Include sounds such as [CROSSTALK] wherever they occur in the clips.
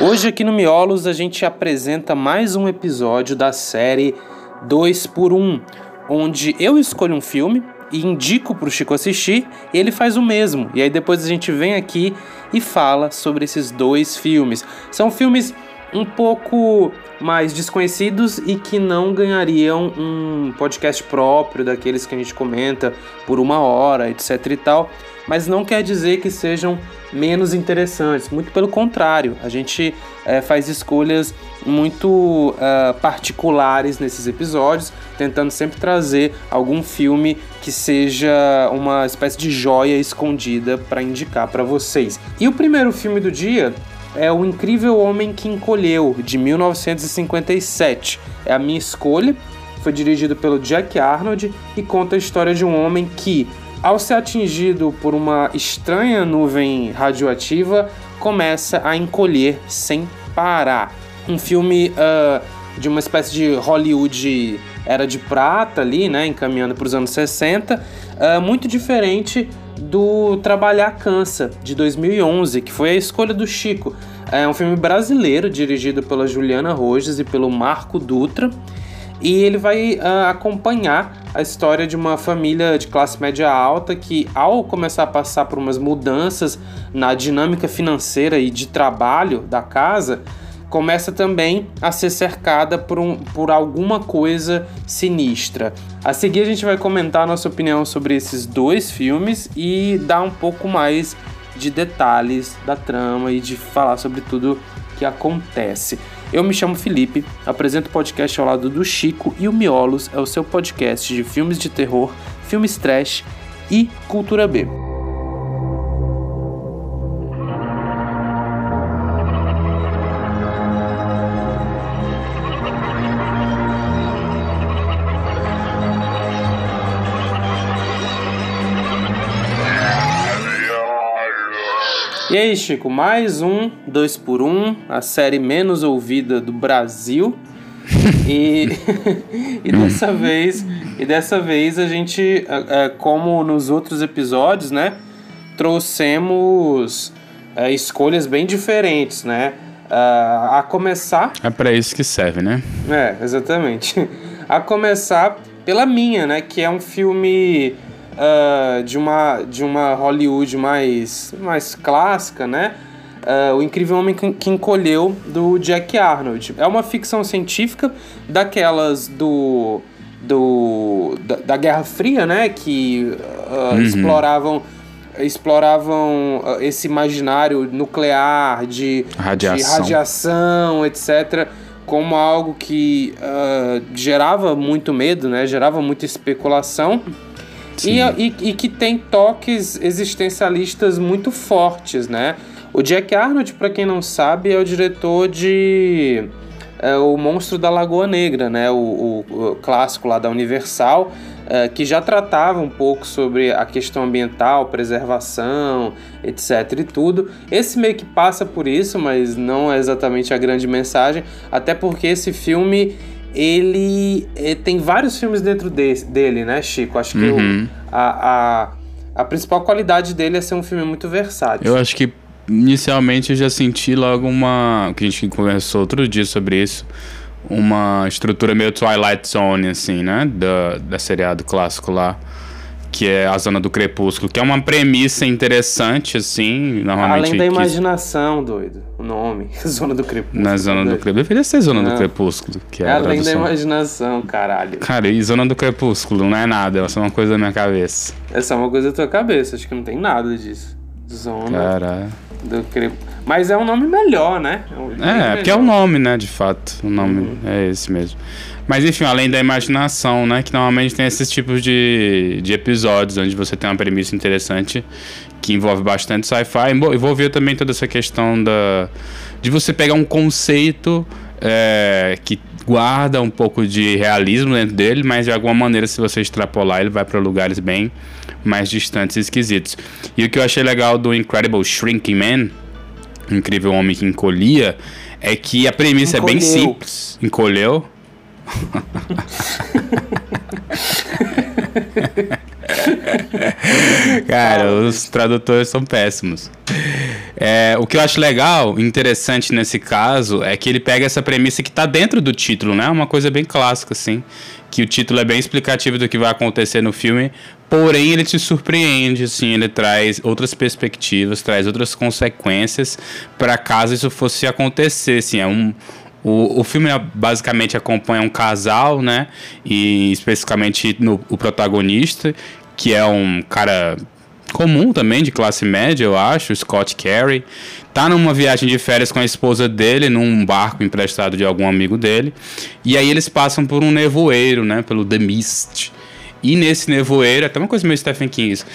Hoje aqui no Miolos a gente apresenta mais um episódio da série 2 por 1, onde eu escolho um filme e indico para o Chico assistir e ele faz o mesmo. E aí depois a gente vem aqui e fala sobre esses dois filmes. São filmes um pouco mais desconhecidos e que não ganhariam um podcast próprio daqueles que a gente comenta por uma hora, etc e tal. Mas não quer dizer que sejam menos interessantes, muito pelo contrário, a gente é, faz escolhas muito uh, particulares nesses episódios, tentando sempre trazer algum filme que seja uma espécie de joia escondida para indicar para vocês. E o primeiro filme do dia é O Incrível Homem que Encolheu, de 1957. É a minha escolha. Foi dirigido pelo Jack Arnold e conta a história de um homem que, ao ser atingido por uma estranha nuvem radioativa, começa a encolher sem parar. Um filme uh, de uma espécie de Hollywood era de prata ali, né, encaminhando para os anos 60, uh, muito diferente do Trabalhar Cansa, de 2011, que foi a escolha do Chico. É um filme brasileiro, dirigido pela Juliana Rojas e pelo Marco Dutra, e ele vai uh, acompanhar a história de uma família de classe média alta que, ao começar a passar por umas mudanças na dinâmica financeira e de trabalho da casa, começa também a ser cercada por, um, por alguma coisa sinistra. A seguir, a gente vai comentar a nossa opinião sobre esses dois filmes e dar um pouco mais de detalhes da trama e de falar sobre tudo que acontece. Eu me chamo Felipe, apresento o podcast ao lado do Chico e o Miolos é o seu podcast de filmes de terror, filmes trash e cultura B. E aí, Chico, mais um 2 por 1 um, a série menos ouvida do Brasil. [LAUGHS] e, [LAUGHS] e dessa vez, e dessa vez a gente, é, como nos outros episódios, né, trouxemos é, escolhas bem diferentes, né? A começar. É para isso que serve, né? É, exatamente. [LAUGHS] A começar pela minha, né? Que é um filme uh, de, uma, de uma Hollywood mais, mais clássica, né? Uh, o Incrível Homem que Encolheu, do Jack Arnold. É uma ficção científica daquelas do. do da, da Guerra Fria, né? Que uh, uhum. exploravam exploravam esse imaginário nuclear de radiação, de radiação etc como algo que uh, gerava muito medo, né? Gerava muita especulação e, e, e, que tem toques existencialistas muito fortes, né? O Jack Arnold, para quem não sabe, é o diretor de é, O Monstro da Lagoa Negra, né? O, o, o clássico lá da Universal, é, que já tratava um pouco sobre a questão ambiental, preservação, etc e tudo. Esse meio que passa por isso, mas não é exatamente a grande mensagem, até porque esse filme ele, ele eh, tem vários filmes dentro de, dele, né, Chico? Acho que uhum. o, a, a, a principal qualidade dele é ser um filme muito versátil. Eu acho que inicialmente eu já senti logo uma. que a gente conversou outro dia sobre isso. Uma estrutura meio Twilight Zone, assim, né? Da, da seriado clássico lá que é a Zona do Crepúsculo, que é uma premissa interessante, assim, normalmente... Além da imaginação, doido, o nome, [LAUGHS] Zona do Crepúsculo. Na Zona do Crepúsculo, deveria ser Zona não. do Crepúsculo, que é, é Além da imaginação, caralho. Cara, e Zona do Crepúsculo não é nada, é só uma coisa da minha cabeça. É só uma coisa da tua cabeça, acho que não tem nada disso. Zona Caralho. do Crepúsculo. Mas é um nome melhor, né? É, um é melhor. porque é o nome, né, de fato, o nome uhum. é esse mesmo. Mas enfim, além da imaginação, né? Que normalmente tem esses tipos de, de episódios onde você tem uma premissa interessante que envolve bastante sci-fi. Envolveu também toda essa questão da, de você pegar um conceito é, que guarda um pouco de realismo dentro dele, mas de alguma maneira, se você extrapolar, ele vai para lugares bem mais distantes e esquisitos. E o que eu achei legal do Incredible Shrinking Man, Incrível Homem que Encolhia, é que a premissa Encolheu. é bem simples. Encolheu? [LAUGHS] Cara, os tradutores são péssimos. É, o que eu acho legal, interessante nesse caso, é que ele pega essa premissa que está dentro do título, né? Uma coisa bem clássica, assim. Que o título é bem explicativo do que vai acontecer no filme, porém ele te surpreende, assim. Ele traz outras perspectivas, traz outras consequências para caso isso fosse acontecer, assim. É um, o, o filme basicamente acompanha um casal, né? E especificamente no, o protagonista, que é um cara comum também, de classe média, eu acho, Scott Carey. Tá numa viagem de férias com a esposa dele, num barco emprestado de algum amigo dele. E aí eles passam por um nevoeiro, né? Pelo The Mist. E nesse nevoeiro, até uma coisa meio Stephen King isso.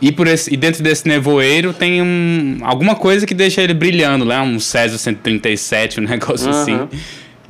E, por esse, e dentro desse nevoeiro tem um, alguma coisa que deixa ele brilhando, né? Um César 137, um [LAUGHS] negócio uhum. assim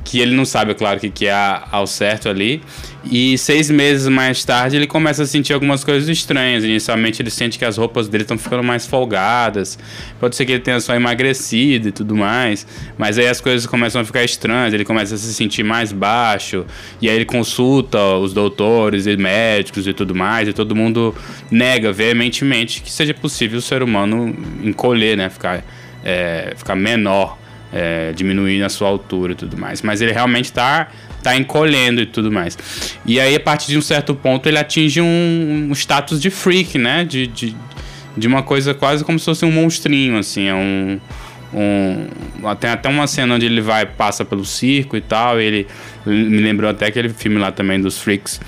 que ele não sabe, é claro, o que, que é ao certo ali. E seis meses mais tarde ele começa a sentir algumas coisas estranhas. Inicialmente ele sente que as roupas dele estão ficando mais folgadas. Pode ser que ele tenha só emagrecido e tudo mais. Mas aí as coisas começam a ficar estranhas. Ele começa a se sentir mais baixo. E aí ele consulta os doutores e médicos e tudo mais. E todo mundo nega veementemente que seja possível o ser humano encolher, né? Ficar, é, ficar menor é, diminuir a sua altura e tudo mais. Mas ele realmente está tá encolhendo e tudo mais. E aí, a partir de um certo ponto, ele atinge um, um status de freak, né? De, de, de uma coisa quase como se fosse um monstrinho, assim. É um, um, tem até uma cena onde ele vai, passa pelo circo e tal. E ele me lembrou até aquele filme lá também dos freaks.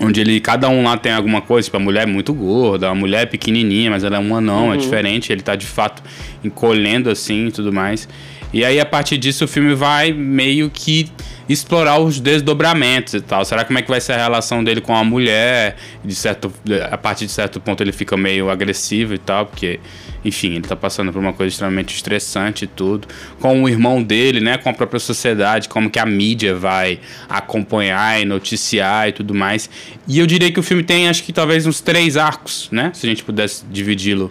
Onde ele, cada um lá tem alguma coisa, tipo, a mulher é muito gorda, a mulher é pequenininha, mas ela é um anão, é uhum. é diferente, ele tá de fato encolhendo assim e tudo mais. E aí, a partir disso, o filme vai meio que explorar os desdobramentos e tal. Será como é que vai ser a relação dele com a mulher? De certo, a partir de certo ponto ele fica meio agressivo e tal, porque, enfim, ele tá passando por uma coisa extremamente estressante e tudo. Com o irmão dele, né? Com a própria sociedade, como que a mídia vai acompanhar e noticiar e tudo mais. E eu diria que o filme tem, acho que talvez uns três arcos, né? Se a gente pudesse dividi-lo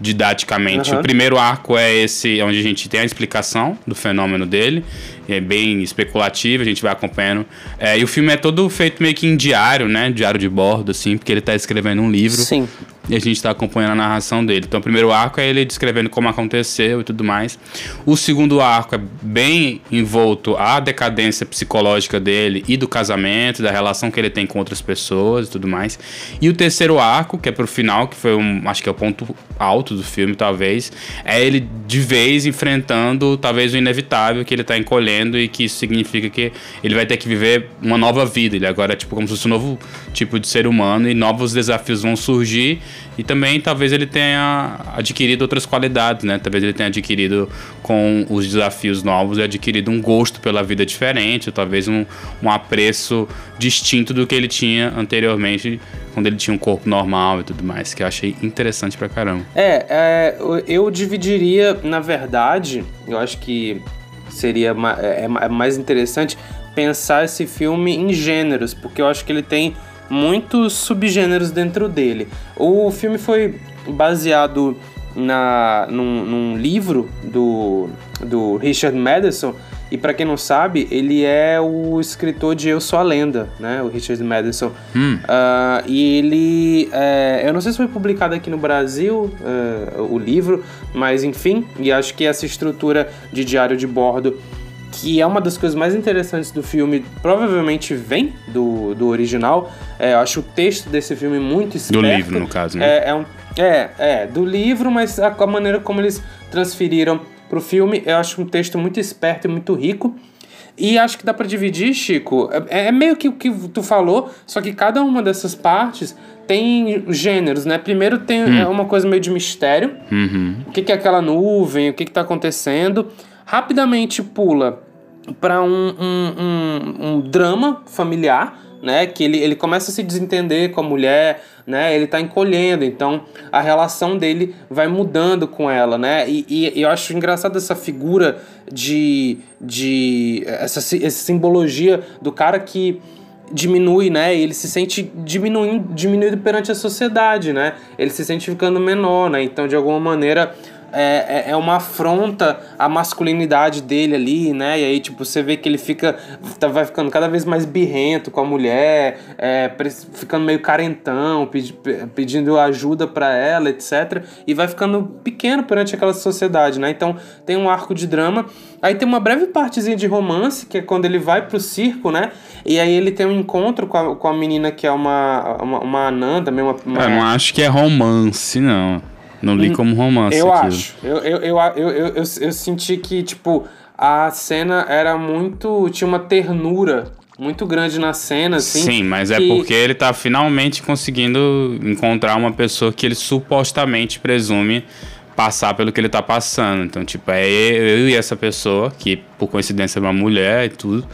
didaticamente. Uhum. O primeiro arco é esse, onde a gente tem a explicação do fenômeno dele, é bem especulativo, a gente vai acompanhando. É, e o filme é todo feito meio que em diário, né? Diário de bordo, assim, porque ele está escrevendo um livro. Sim. E a gente está acompanhando a narração dele. Então, o primeiro arco é ele descrevendo como aconteceu e tudo mais. O segundo arco é bem envolto à decadência psicológica dele e do casamento, da relação que ele tem com outras pessoas e tudo mais. E o terceiro arco, que é pro final, que foi um, acho que é o ponto alto do filme, talvez, é ele de vez enfrentando talvez o inevitável que ele está encolhendo e que isso significa que ele vai ter que viver uma nova vida. Ele agora é tipo como se fosse um novo tipo de ser humano e novos desafios vão surgir e também talvez ele tenha adquirido outras qualidades, né? Talvez ele tenha adquirido com os desafios novos, adquirido um gosto pela vida diferente, talvez um, um apreço distinto do que ele tinha anteriormente, quando ele tinha um corpo normal e tudo mais, que eu achei interessante pra caramba. É, é eu dividiria, na verdade, eu acho que seria é, é mais interessante pensar esse filme em gêneros, porque eu acho que ele tem muitos subgêneros dentro dele. O filme foi baseado na, num, num livro do, do Richard Madison. E para quem não sabe, ele é o escritor de Eu Sou a Lenda, né? O Richard Madison. Hum. Uh, e ele. É, eu não sei se foi publicado aqui no Brasil uh, o livro, mas enfim. E acho que essa estrutura de diário de bordo que é uma das coisas mais interessantes do filme, provavelmente vem do, do original. É, eu acho o texto desse filme muito esperto. Do livro, no caso, né? É, é, um, é, é, do livro, mas a, a maneira como eles transferiram pro filme, eu acho um texto muito esperto e muito rico. E acho que dá para dividir, Chico. É, é, meio que o que tu falou, só que cada uma dessas partes tem gêneros, né? Primeiro tem hum. uma coisa meio de mistério. Uhum. O que, que é aquela nuvem, o que, que tá acontecendo. Rapidamente pula para um, um, um, um, drama familiar, né? Que ele, ele começa a se desentender com a mulher, né? Ele tá encolhendo, então a relação dele vai mudando com ela, né? E, e, eu acho engraçado essa figura de. de essa, essa simbologia do cara que diminui, né? Ele se sente diminuindo, diminuído perante a sociedade, né? Ele se sente ficando menor, né? Então, de alguma maneira, é, é, é uma afronta à masculinidade dele ali, né? E aí, tipo, você vê que ele fica. Tá, vai ficando cada vez mais birrento com a mulher, é, ficando meio carentão, pedi, pedindo ajuda para ela, etc. E vai ficando pequeno perante aquela sociedade, né? Então tem um arco de drama. Aí tem uma breve partezinha de romance, que é quando ele vai pro circo, né? E aí ele tem um encontro com a, com a menina que é uma, uma, uma anã, também uma, uma... Eu não acho que é romance, não. Não li hum, como romance. Eu aquilo. acho. Eu, eu, eu, eu, eu, eu, senti que, tipo, a cena era muito. tinha uma ternura muito grande na cena, assim. Sim, mas é porque ele tá finalmente conseguindo encontrar uma pessoa que ele supostamente presume passar pelo que ele tá passando. Então, tipo, é eu e essa pessoa, que por coincidência é uma mulher e tudo,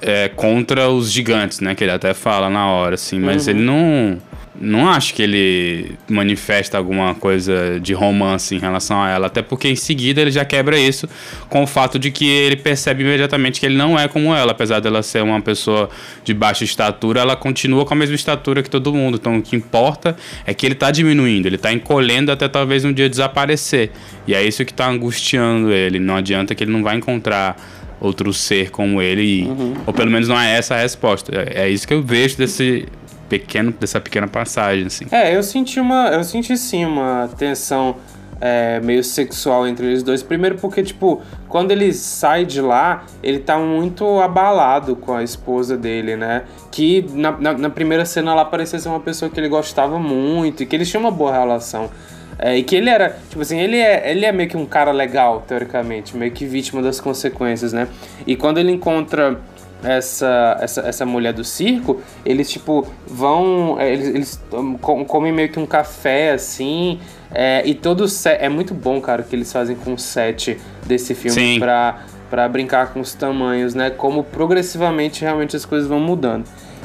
é, contra os gigantes, né? Que ele até fala na hora, assim, mas uhum. ele não não acho que ele manifesta alguma coisa de romance em relação a ela, até porque em seguida ele já quebra isso com o fato de que ele percebe imediatamente que ele não é como ela, apesar dela ser uma pessoa de baixa estatura, ela continua com a mesma estatura que todo mundo. Então o que importa é que ele está diminuindo, ele está encolhendo até talvez um dia desaparecer. E é isso que está angustiando ele. Não adianta que ele não vai encontrar outro ser como ele, e, uhum. ou pelo menos não é essa a resposta. É, é isso que eu vejo desse pequeno dessa pequena passagem, assim. É, eu senti uma. Eu senti sim uma tensão é, meio sexual entre eles dois. Primeiro porque, tipo, quando ele sai de lá, ele tá muito abalado com a esposa dele, né? Que na, na, na primeira cena lá parecia ser uma pessoa que ele gostava muito e que eles tinham uma boa relação. É, e que ele era, tipo assim, ele é, ele é meio que um cara legal, teoricamente, meio que vítima das consequências, né? E quando ele encontra essa, essa, essa mulher do circo, eles, tipo, vão. É, eles, eles comem meio que um café assim. É, e todo set. É muito bom, cara, que eles fazem com o set desse filme Sim. pra, pra brincar com os tamanhos, né? Como progressivamente realmente as coisas vão mudando.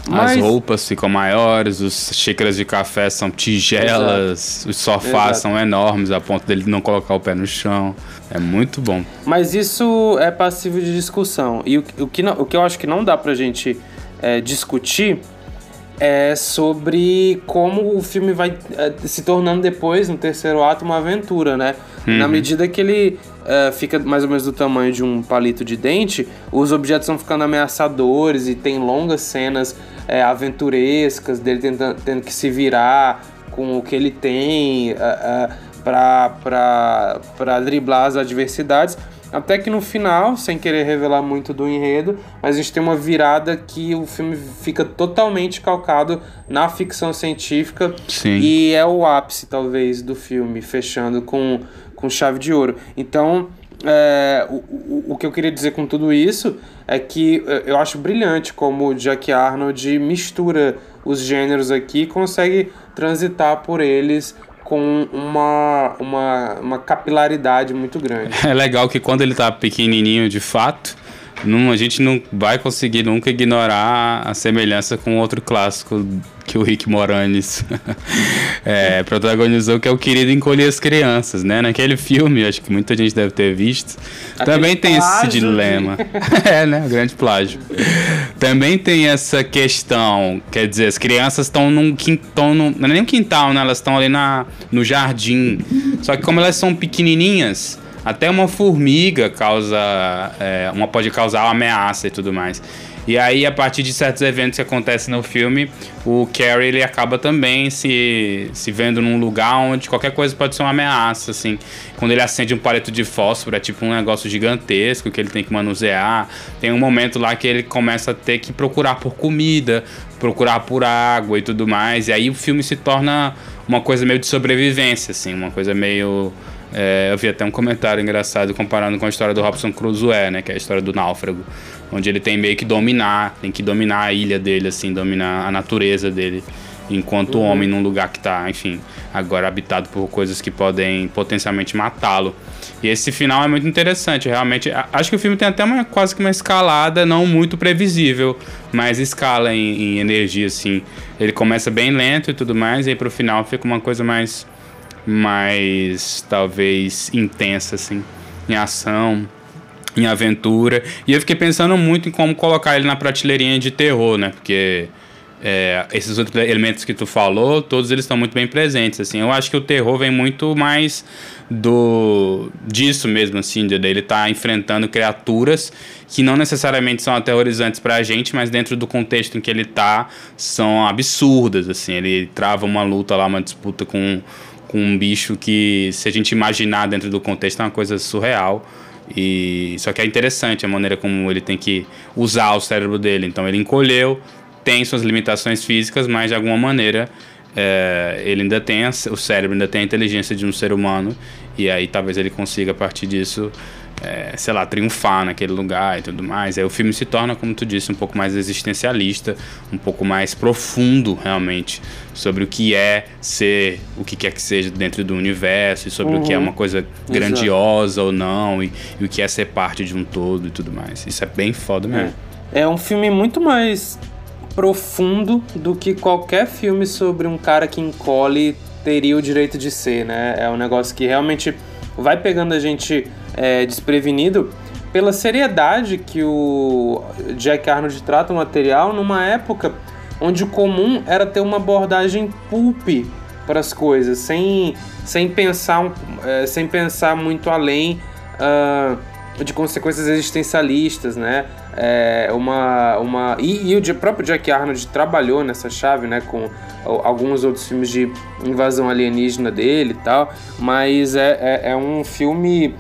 Mas... As roupas ficam maiores, os xícaras de café são tigelas, Exato. os sofás Exato. são enormes a ponto dele não colocar o pé no chão. É muito bom. Mas isso é passível de discussão. E o, o, que, não, o que eu acho que não dá pra gente é, discutir é sobre como o filme vai é, se tornando depois, no terceiro ato, uma aventura, né? Uhum. Na medida que ele é, fica mais ou menos do tamanho de um palito de dente, os objetos vão ficando ameaçadores e tem longas cenas é, aventurescas dele tentando, tendo que se virar com o que ele tem é, para driblar as adversidades. Até que no final, sem querer revelar muito do enredo, mas a gente tem uma virada que o filme fica totalmente calcado na ficção científica. Sim. E é o ápice, talvez, do filme, fechando com, com chave de ouro. Então, é, o, o, o que eu queria dizer com tudo isso é que é, eu acho brilhante como o Jack Arnold mistura os gêneros aqui e consegue transitar por eles com uma, uma, uma capilaridade muito grande. [LAUGHS] É legal que quando ele tá pequenininho de fato, não, a gente não vai conseguir nunca ignorar a semelhança com outro clássico que o Rick Moranis [LAUGHS] é, protagonizou, que é o Querido Encolher as Crianças, né? Naquele filme, acho que muita gente deve ter visto. Aquele também tem esse dilema. [LAUGHS] é, né? O grande plágio. também tem essa questão, quer dizer, as crianças estão num quintal, não é nem um quintal, né? Elas estão ali na, no jardim. Só que como elas são pequenininhas, até uma formiga causa, é, uma pode causar uma ameaça e tudo mais. E aí, a partir de certos eventos que acontecem no filme, o Carrie ele acaba também se, se vendo num lugar onde qualquer coisa pode ser uma ameaça, assim. Quando ele acende um palito de fósforo, é tipo um negócio gigantesco que ele tem que manusear. Tem um momento lá que ele começa a ter que procurar por comida, procurar por água e tudo mais. E aí o filme se torna uma coisa meio de sobrevivência, assim, uma coisa meio é, eu vi até um comentário engraçado comparando com a história do Robson Crusoe, né? Que é a história do náufrago. Onde ele tem meio que dominar, tem que dominar a ilha dele, assim, dominar a natureza dele. Enquanto uhum. homem num lugar que tá, enfim, agora habitado por coisas que podem potencialmente matá-lo. E esse final é muito interessante, realmente. Acho que o filme tem até uma, quase que uma escalada, não muito previsível, mas escala em, em energia, assim. Ele começa bem lento e tudo mais, e aí pro final fica uma coisa mais mais talvez intensa assim, em ação, em aventura. E eu fiquei pensando muito em como colocar ele na prateleirinha de terror, né? Porque é, esses outros elementos que tu falou, todos eles estão muito bem presentes, assim. Eu acho que o terror vem muito mais do disso mesmo, assim, de ele tá enfrentando criaturas que não necessariamente são aterrorizantes pra gente, mas dentro do contexto em que ele tá, são absurdas, assim. Ele trava uma luta lá, uma disputa com, com um bicho que, se a gente imaginar dentro do contexto, é uma coisa surreal. E só que é interessante a maneira como ele tem que usar o cérebro dele. Então ele encolheu, tem suas limitações físicas, mas de alguma maneira é, ele ainda tem a, o cérebro ainda tem a inteligência de um ser humano e aí talvez ele consiga a partir disso é, sei lá, triunfar naquele lugar e tudo mais. Aí o filme se torna, como tu disse, um pouco mais existencialista, um pouco mais profundo realmente sobre o que é ser o que quer que seja dentro do universo e sobre uhum. o que é uhum. uma coisa grandiosa Exato. ou não e, e, o que é ser parte de um todo e tudo mais. Isso é bem foda mesmo. É, é um filme muito mais profundo do que qualquer filme sobre um cara que encolhe teria o direito de ser, né? É um negócio que realmente vai pegando a gente é, desprevenido pela seriedade que o Jack Arnold trata o material numa época onde o comum era ter uma abordagem pulp para as coisas, sem, sem, pensar, é, sem pensar muito além uh, de consequências existencialistas, né? É uma, uma e, e, o próprio Jack Arnold trabalhou nessa chave, né, com alguns outros filmes de invasão alienígena dele e tal, mas é, é, é um filme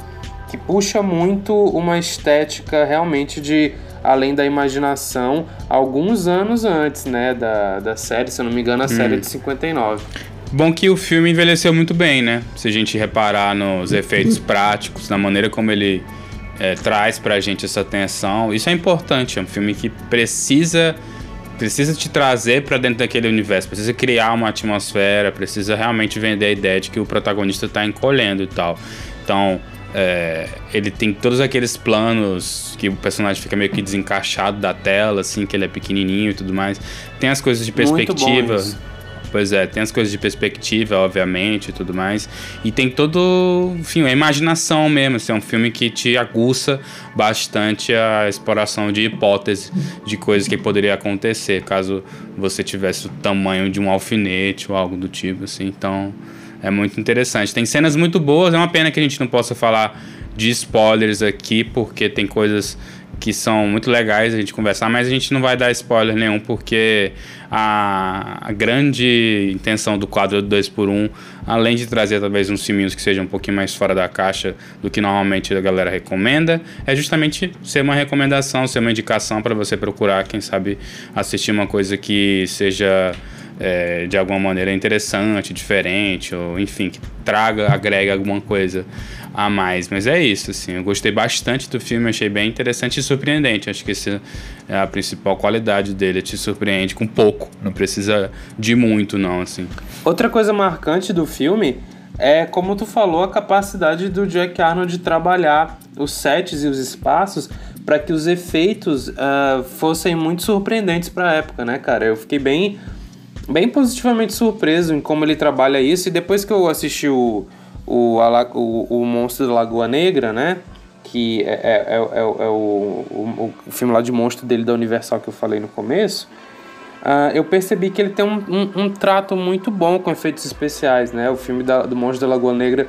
que puxa muito uma estética realmente de além da imaginação, alguns anos antes, né, da, da série, se eu não me engano, a hum. série de 59. Bom que o filme envelheceu muito bem, né? Se a gente reparar nos efeitos [LAUGHS] práticos, na maneira como ele é, traz pra gente essa tensão. Isso é importante, é um filme que precisa precisa te trazer para dentro daquele universo, precisa criar uma atmosfera, precisa realmente vender a ideia de que o protagonista está encolhendo e tal. Então, é, ele tem todos aqueles planos que o personagem fica meio que desencaixado da tela, assim, que ele é pequenininho e tudo mais. Tem as coisas de perspectiva. Pois é, tem as coisas de perspectiva, obviamente, e tudo mais. E tem todo, enfim, a imaginação mesmo. Assim, é um filme que te aguça bastante a exploração de hipóteses de coisas que poderia acontecer caso você tivesse o tamanho de um alfinete ou algo do tipo, assim. Então, é muito interessante. Tem cenas muito boas. É uma pena que a gente não possa falar de spoilers aqui, porque tem coisas que são muito legais a gente conversar, mas a gente não vai dar spoiler nenhum, porque a, a grande intenção do quadro 2 por 1 um, além de trazer talvez uns filminhos que sejam um pouquinho mais fora da caixa do que normalmente a galera recomenda, é justamente ser uma recomendação, ser uma indicação para você procurar, quem sabe, assistir uma coisa que seja é, de alguma maneira interessante, diferente, ou enfim, que traga, agrega alguma coisa a mais. Mas é isso, assim, eu gostei bastante do filme, achei bem interessante e surpreendente. Acho que essa é a principal qualidade dele, te surpreende com pouco, não precisa de muito, não, assim. Outra coisa marcante do filme é, como tu falou, a capacidade do Jack Arnold de trabalhar os sets e os espaços para que os efeitos uh, fossem muito surpreendentes para a época, né, cara? Eu fiquei bem bem positivamente surpreso em como ele trabalha isso. E depois que eu assisti o, o, o, o Monstro da Lagoa Negra, né? Que é, é, é, é, é o, o, o, filme lá de monstro dele da Universal que eu falei no começo. Uh, eu percebi que ele tem um, um, um, trato muito bom com efeitos especiais, né? O filme da, do Monstro da Lagoa Negra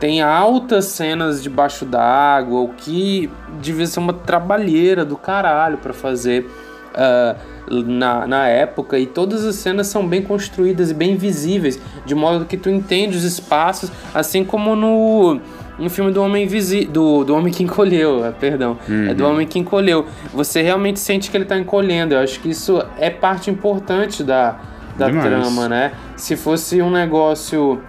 tem altas cenas debaixo d'água, o que devia ser uma trabalheira do caralho para fazer. Uh, na, na época e todas as cenas são bem construídas e bem visíveis, de modo que tu entende os espaços, assim como no no filme do Homem Invisível, do, do Homem que Encolheu, [LAUGHS] perdão, uhum. é do Homem que Encolheu. Você realmente sente que ele está encolhendo. Eu acho que isso é parte importante da, da trama, né? Se fosse um negócio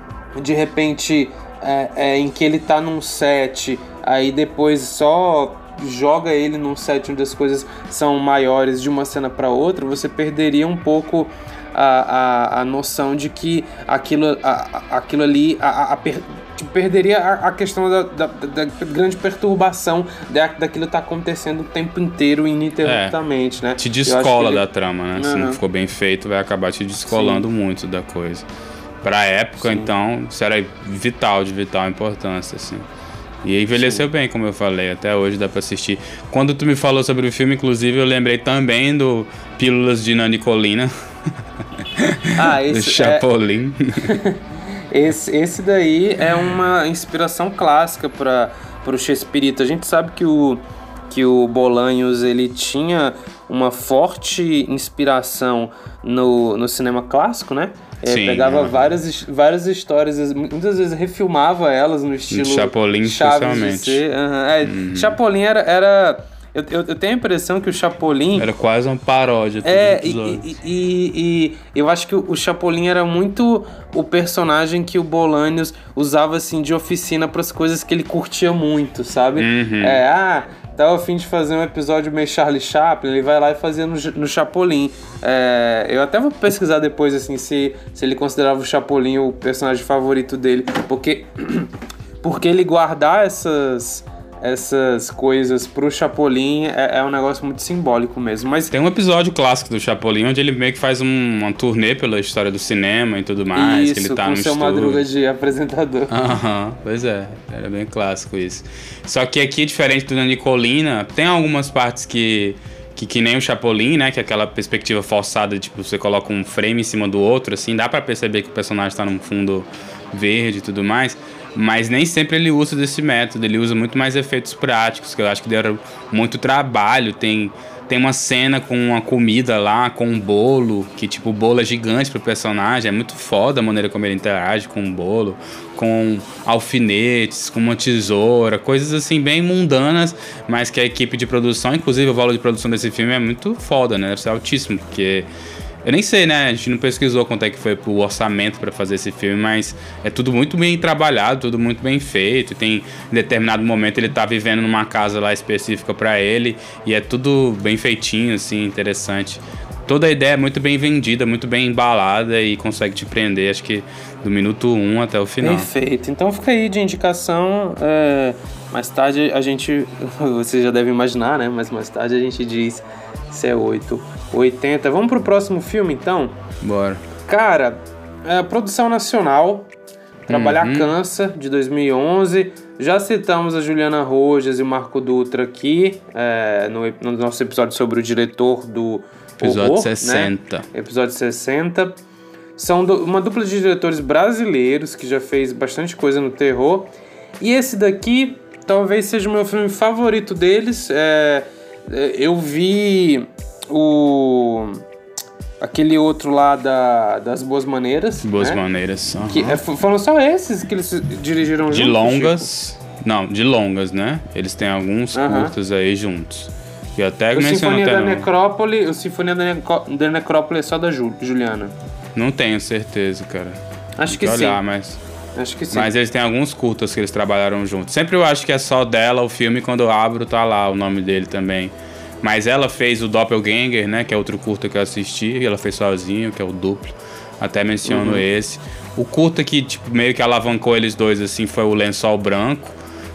de repente é, é, em que ele está num set, aí depois só joga ele num set onde as coisas são maiores de uma cena para outra, você perderia um pouco a, a, a noção de que aquilo, a, aquilo ali a, a per, tipo, perderia a, questão da, da, da, grande perturbação da, daquilo tá acontecendo o tempo inteiro ininterruptamente, é, né? Te descola ele... da trama, né? Uhum. Se não ficou bem feito, vai acabar te descolando Sim. muito da coisa. Pra época, Sim. então, isso era vital, de vital importância, assim. E envelheceu Sim. bem, como eu falei, até hoje dá pra assistir. Quando tu me falou sobre o filme, inclusive, eu lembrei também do Pílulas de Nani Colina. Ah, [LAUGHS] esse do Chapolin. É, [LAUGHS] esse, esse daí é uma inspiração clássica para o Chespirito. A gente sabe que o, que o Bolanhos ele tinha uma forte inspiração no, no cinema clássico, né? É, Sim, pegava é. várias, várias histórias, muitas vezes refilmava elas no estilo Chapolin, especialmente. aham. É, Chapolin era... era eu, eu, eu tenho a impressão que o Chapolin... Era quase uma paródia É, e, e, e- e eu acho que o o Chapolin era muito o personagem que o Bolanios usava assim de oficina para as coisas que ele curtia muito, sabe? Uhum. É, ah, tava a fim de fazer um episódio meio Charlie Chaplin, ele vai lá e fazia no, no Chapolin. É, eu até vou pesquisar depois assim se, se ele considerava o Chapolin o personagem favorito dele, porque [CLEARS THROAT] porque ele guardar essas essas coisas pro Chapolin é, é um negócio muito simbólico mesmo, mas Tem um episódio clássico do Chapolin onde ele meio que faz um- uma turnê pela história do cinema e tudo mais. Isso, que ele tá com no seu estúdio. Madruga de apresentador. Aham, pois é, era bem clássico isso. Só que aqui, diferente do Nani Colina, tem algumas partes que, que, que nem o Chapolin, né? Que é aquela perspectiva forçada, tipo, você coloca um frame em cima do outro, assim, dá pra perceber que o personagem tá num fundo verde e tudo mais. Mas nem sempre ele usa desse método, ele usa muito mais efeitos práticos, que eu acho que deram muito trabalho. Tem, tem uma cena com uma comida lá, com um bolo, que tipo, o bolo é gigante pro personagem, é muito foda a maneira como ele interage com o bolo, com alfinetes, com uma tesoura, coisas assim bem mundanas, mas que a equipe de produção, inclusive o valor de produção desse filme é muito foda, né? Deve ser altíssimo, porque eu nem sei, né? A gente não pesquisou quanto é que foi o orçamento pra fazer esse filme, mas é tudo muito bem trabalhado, tudo muito bem feito. Tem em determinado momento ele tá vivendo numa casa lá específica pra ele e é tudo bem feitinho, assim, interessante. Toda a ideia é muito bem vendida, muito bem embalada e consegue te prender, acho que do minuto 1 um até o final. Perfeito. Então fica aí de indicação. é, mais tarde a gente. [LAUGHS] Você já deve imaginar, né? Mas mais tarde a gente diz se é 8 80. Vamos pro próximo filme então? Bora. Cara, é, produção nacional. Trabalhar Uhum. Cansa, de 2011. Já citamos a Juliana Rojas e o Marco Dutra aqui é, no, no nosso episódio sobre o diretor do Episódio horror, né? 60. Episódio 60. São du- uma dupla de diretores brasileiros que já fez bastante coisa no terror. E esse daqui talvez seja o meu filme favorito deles. É, é, eu vi o. aquele outro lá da, das Boas Maneiras. Boas né? maneiras. aham. Que, é, foram só esses que eles dirigiram De juntos, longas. Não, de longas, né? Eles têm alguns Aham. curtos aí juntos. Que eu até? O Sinfonia da no... Necrópole, o Sinfonia da, da Necrópole é só da Ju- Juliana. Não tenho certeza, cara. Acho Tem que sim. olhar, mas... Acho que sim. Mas eles têm alguns curtas que eles trabalharam juntos. Sempre eu acho que é só dela o filme, quando eu abro tá lá o nome dele também. Mas ela fez o Doppelganger, né? Que é outro curta que eu assisti. E ela fez sozinho, que é o duplo. Até menciono Uhum. esse. O curta que, tipo, meio que alavancou eles dois, assim, foi o Lençol Branco.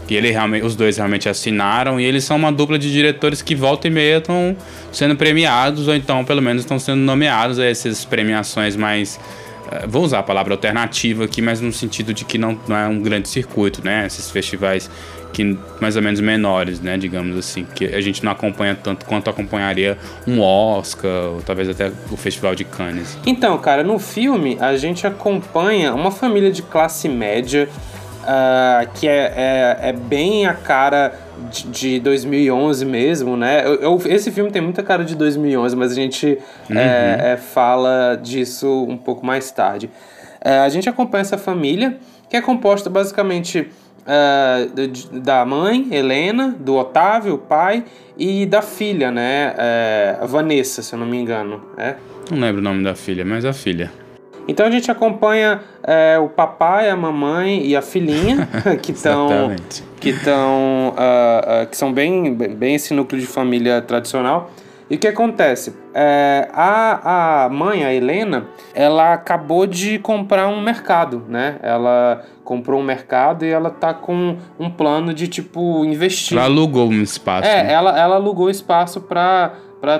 Que ele realmente, os dois realmente assinaram. E eles são uma dupla de diretores que volta e meia estão sendo premiados. Ou então, pelo menos, estão sendo nomeados a essas premiações mais... eh, Vou usar a palavra alternativa aqui, mas no sentido de que não, não é um grande circuito, né? Esses festivais que mais ou menos menores, né? Digamos assim, que a gente não acompanha tanto quanto acompanharia um Oscar, ou talvez até o Festival de Cannes. Então, cara, no filme a gente acompanha uma família de classe média ah, que é, é, é bem a cara de, de 2011 mesmo, né? Eu- eu- esse filme tem muita cara de 2011, mas a gente é, é, fala disso um pouco mais tarde. É, a gente acompanha essa família que é composta basicamente ah, de- da mãe, Helena, do Otávio, o pai, e da filha, né? É, a Vanessa, se eu não me engano. É? Não lembro o nome da filha, mas a filha. Então a gente acompanha é, o papai, a mamãe e a filhinha [LAUGHS] [LAUGHS] que estão que estão que são bem bem esse núcleo de família tradicional. E o que acontece? É, a, a mãe, a Helena, ela acabou de comprar um mercado, né? Ela comprou um mercado e ela tá com um plano de tipo investir. Ela alugou um espaço. É, né? ela, ela alugou espaço para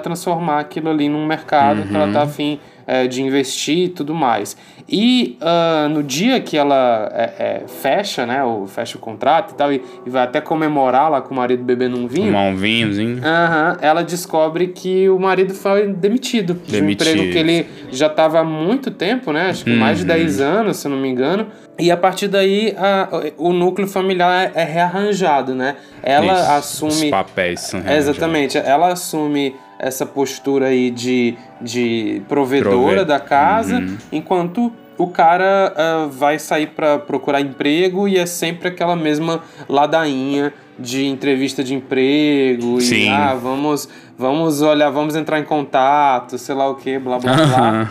transformar aquilo ali num mercado que ela tá afim é, de investir e tudo mais. E uh, no dia que ela é, é, fecha, né, ou fecha o contrato e tal, e, e, vai até comemorar lá com o marido bebendo um vinho. Tomar um vinhozinho. Uh ela descobre que o marido foi demitido, demitido. de um emprego que ele já estava há muito tempo, né, acho que uhum. mais de 10 anos, se não me engano. E a partir daí a, o núcleo familiar é rearranjado, né? Ela Isso, assume. Os papéis são Exatamente. Ela assume essa postura aí de, de provedora Prove... da casa, uhum. enquanto o cara uh, vai sair para procurar emprego e é sempre aquela mesma ladainha de entrevista de emprego Sim. e ah, vamos, vamos olhar, vamos entrar em contato, sei lá o que, blá blá blá.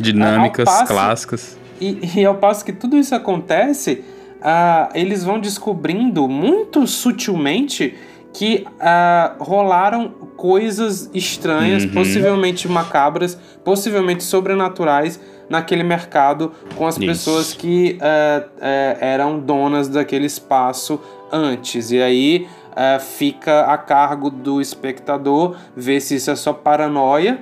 Dinâmicas passo, clássicas. E, e ao passo que tudo isso acontece, uh, eles vão descobrindo muito sutilmente que uh, rolaram coisas estranhas, uhum. possivelmente macabras, possivelmente sobrenaturais naquele mercado com as Isso. pessoas que uh, uh, eram donas daquele espaço antes. E aí fica a cargo do espectador ver se isso é só paranoia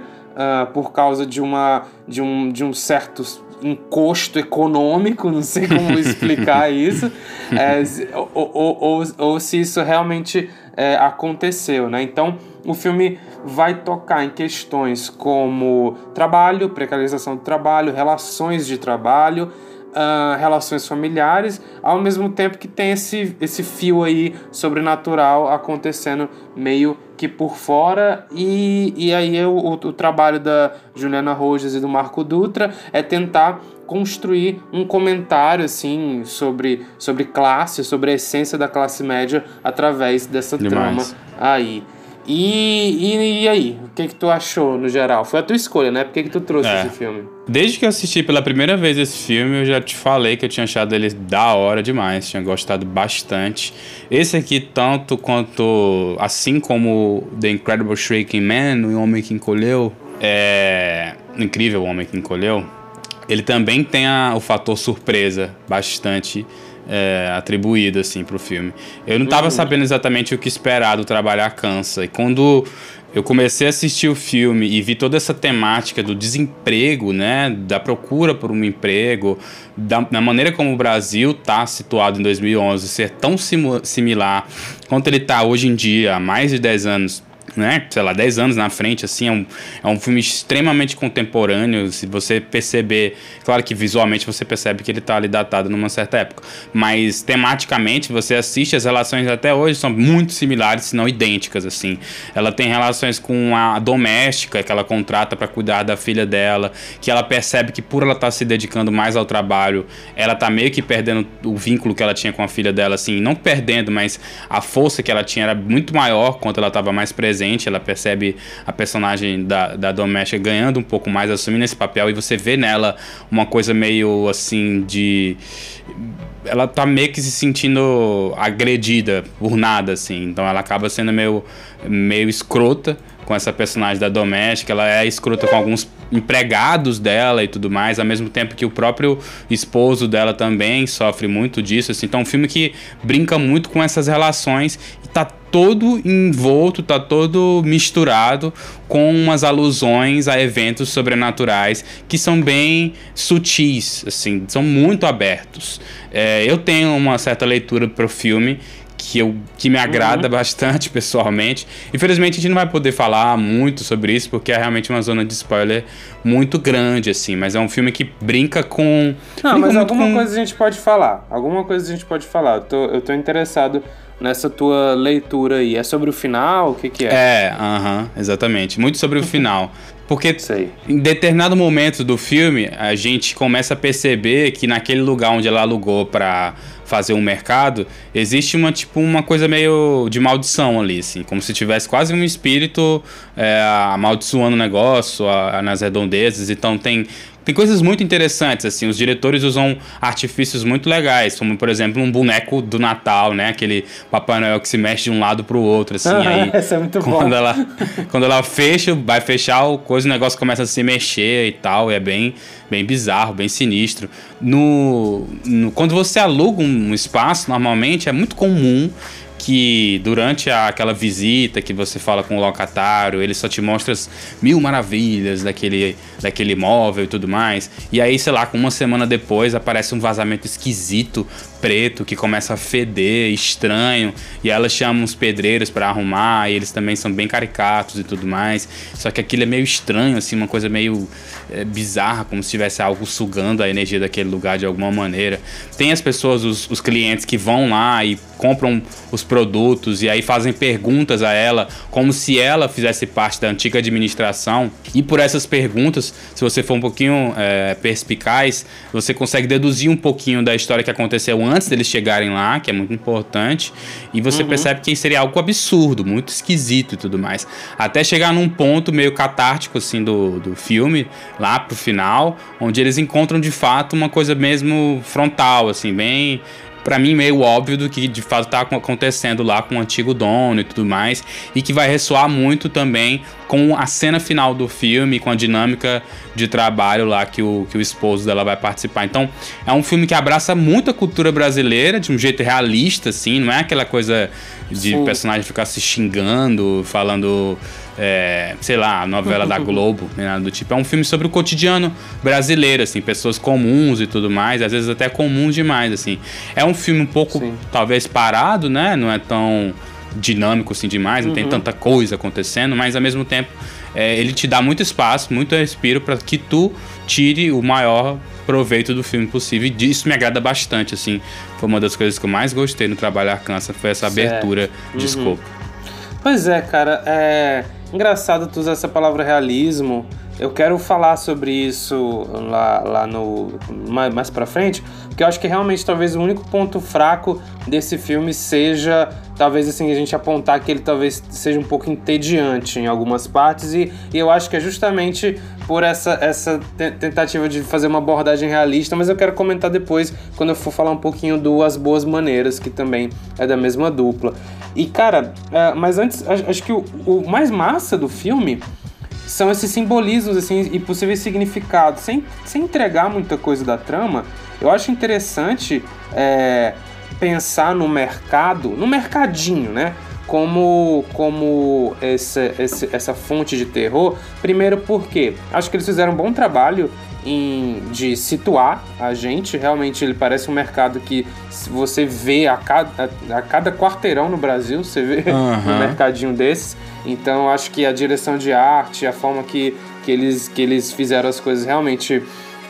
por causa de, uma, de, um, de um certo encosto econômico, não sei como [LAUGHS] explicar isso, é, ou, ou, ou, ou, se isso realmente é, aconteceu, né? Então, o filme vai tocar em questões como trabalho, precarização do trabalho, relações de trabalho, uh, relações familiares, ao mesmo tempo que tem esse, esse fio aí sobrenatural acontecendo meio que por fora. E, e aí o, o, o trabalho da Juliana Rojas e do Marco Dutra é tentar construir um comentário assim sobre, sobre classe, sobre a essência da classe média através dessa Demais. trama aí. E, e, e, aí, o que que tu achou no geral? Foi a tua escolha, né? Por que que tu trouxe é. esse filme? Desde que eu assisti pela primeira vez esse filme, eu já te falei que eu tinha achado ele da hora demais, tinha gostado bastante. Esse aqui, tanto quanto, assim como The Incredible Shrinking Man, O Homem que Encolheu, é... Incrível O Homem que Encolheu, ele também tem a, o fator surpresa bastante é, atribuído assim pro filme. Eu não tava uhum. sabendo exatamente o que esperar do Trabalhar Cansa. E quando eu comecei a assistir o filme e vi toda essa temática do desemprego, né, da procura por um emprego, da, da maneira como o Brasil está situado em 2011, ser tão similar quanto ele está hoje em dia, há mais de 10 anos né, sei lá, 10 anos na frente, assim, é um, é um filme extremamente contemporâneo, se você perceber, claro que visualmente você percebe que ele está ali datado numa certa época, mas tematicamente você assiste, as relações até hoje são muito similares, se não idênticas, assim. Ela tem relações com a doméstica que ela contrata para cuidar da filha dela, que ela percebe que por ela estar tá se dedicando mais ao trabalho, ela tá meio que perdendo o vínculo que ela tinha com a filha dela, assim, não perdendo, mas a força que ela tinha era muito maior quanto ela estava mais presente ela percebe a personagem da, da doméstica ganhando um pouco mais, assumindo esse papel, e você vê nela uma coisa meio assim de. Ela tá meio que se sentindo agredida por nada, assim. Então ela acaba sendo meio, meio escrota com essa personagem da doméstica, ela é escrota com alguns empregados dela e tudo mais, ao mesmo tempo que o próprio esposo dela também sofre muito disso, assim. Então, é um filme que brinca muito com essas relações e tá todo envolto, tá todo misturado com umas alusões a eventos sobrenaturais que são bem sutis, assim, são muito abertos. É, eu tenho uma certa leitura pro filme que, eu, que me agrada uhum. bastante pessoalmente. Infelizmente a gente não vai poder falar muito sobre isso, porque é realmente uma zona de spoiler muito grande, assim. Mas é um filme que brinca com. Não, brinca mas alguma com... coisa a gente pode falar. Alguma coisa a gente pode falar. Eu tô, eu tô interessado nessa tua leitura aí. É sobre o final? O que, que é? É, aham, uh -huh, exatamente. Muito sobre o [LAUGHS] final. Porque Sei. em determinado momento do filme, a gente começa a perceber que naquele lugar onde ela alugou para fazer um mercado, existe uma tipo uma coisa meio de maldição ali, assim, como se tivesse quase um espírito é, amaldiçoando o negócio a, a, nas redondezas. Então tem tem coisas muito interessantes, assim, os diretores usam artifícios muito legais, como, por exemplo, um boneco do Natal, né? Aquele Papai Noel que se mexe de um lado pro outro, assim, ah, aí... [LAUGHS] Essa é muito quando bom. Ela, quando ela fecha, vai fechar o coisa, o negócio começa a se mexer e tal, e é bem, bem bizarro, bem sinistro. No, no, quando você aluga um espaço, normalmente, é muito comum que durante a, aquela visita que você fala com o locatário, ele só te mostra as mil maravilhas daquele, daquele imóvel e tudo mais. E aí, sei lá, com uma semana depois aparece um vazamento esquisito, preto, que começa a feder, estranho. E ela chama uns pedreiros para arrumar, e eles também são bem caricatos e tudo mais. Só que aquilo é meio estranho, assim, uma coisa meio é, bizarra, como se tivesse algo sugando a energia daquele lugar de alguma maneira. Tem as pessoas, os, os clientes que vão lá e compram os produtos e aí fazem perguntas a ela, como se ela fizesse parte da antiga administração. E por essas perguntas, se você for um pouquinho é, perspicaz, você consegue deduzir um pouquinho da história que aconteceu antes deles chegarem lá, que é muito importante, e você uhum. percebe que seria algo absurdo, muito esquisito e tudo mais. Até chegar num ponto meio catártico assim do, do filme, lá pro final, onde eles encontram de fato uma coisa mesmo frontal, assim, bem para mim meio óbvio do que de fato tá acontecendo lá com o antigo dono e tudo mais, e que vai ressoar muito também com a cena final do filme, com a dinâmica de trabalho lá que o, que o esposo dela vai participar. Então, é um filme que abraça muito a cultura brasileira de um jeito realista, assim, não é aquela coisa de Sim. personagem ficar se xingando, falando é, sei lá, novela da [LAUGHS] Globo, nada do tipo. É um filme sobre o cotidiano brasileiro, assim, pessoas comuns e tudo mais, às vezes até comuns demais, assim. É um filme um pouco, Sim. talvez, parado, né? Não é tão dinâmico assim demais, não uhum. tem tanta coisa acontecendo, mas ao mesmo tempo é, ele te dá muito espaço, muito respiro para que tu tire o maior proveito do filme possível. E isso me agrada bastante, assim. Foi uma das coisas que eu mais gostei no Trabalho Arcança, foi essa certo. abertura de uhum. escopo. Pois é, cara, é engraçado tu usar essa palavra realismo. Eu quero falar sobre isso lá, lá no mais, mais para frente, porque eu acho que realmente talvez o único ponto fraco desse filme seja talvez assim a gente apontar que ele talvez seja um pouco entediante em algumas partes e, e eu acho que é justamente por essa, essa tentativa de fazer uma abordagem realista, mas eu quero comentar depois quando eu for falar um pouquinho do As Boas Maneiras, que também é da mesma dupla. E cara, é, mas antes, acho que o, o mais massa do filme são esses simbolismos assim, e possíveis significados, sem, sem entregar muita coisa da trama. Eu acho interessante é, pensar no mercado, no mercadinho, né? Como, como essa, essa, essa fonte de terror. Primeiro porque acho que eles fizeram um bom trabalho em, de situar a gente. Realmente ele parece um mercado que você vê a cada, a, a cada quarteirão no Brasil, você vê uhum. [LAUGHS] um mercadinho desses. Então acho que a direção de arte, a forma que, que, eles, que eles fizeram as coisas realmente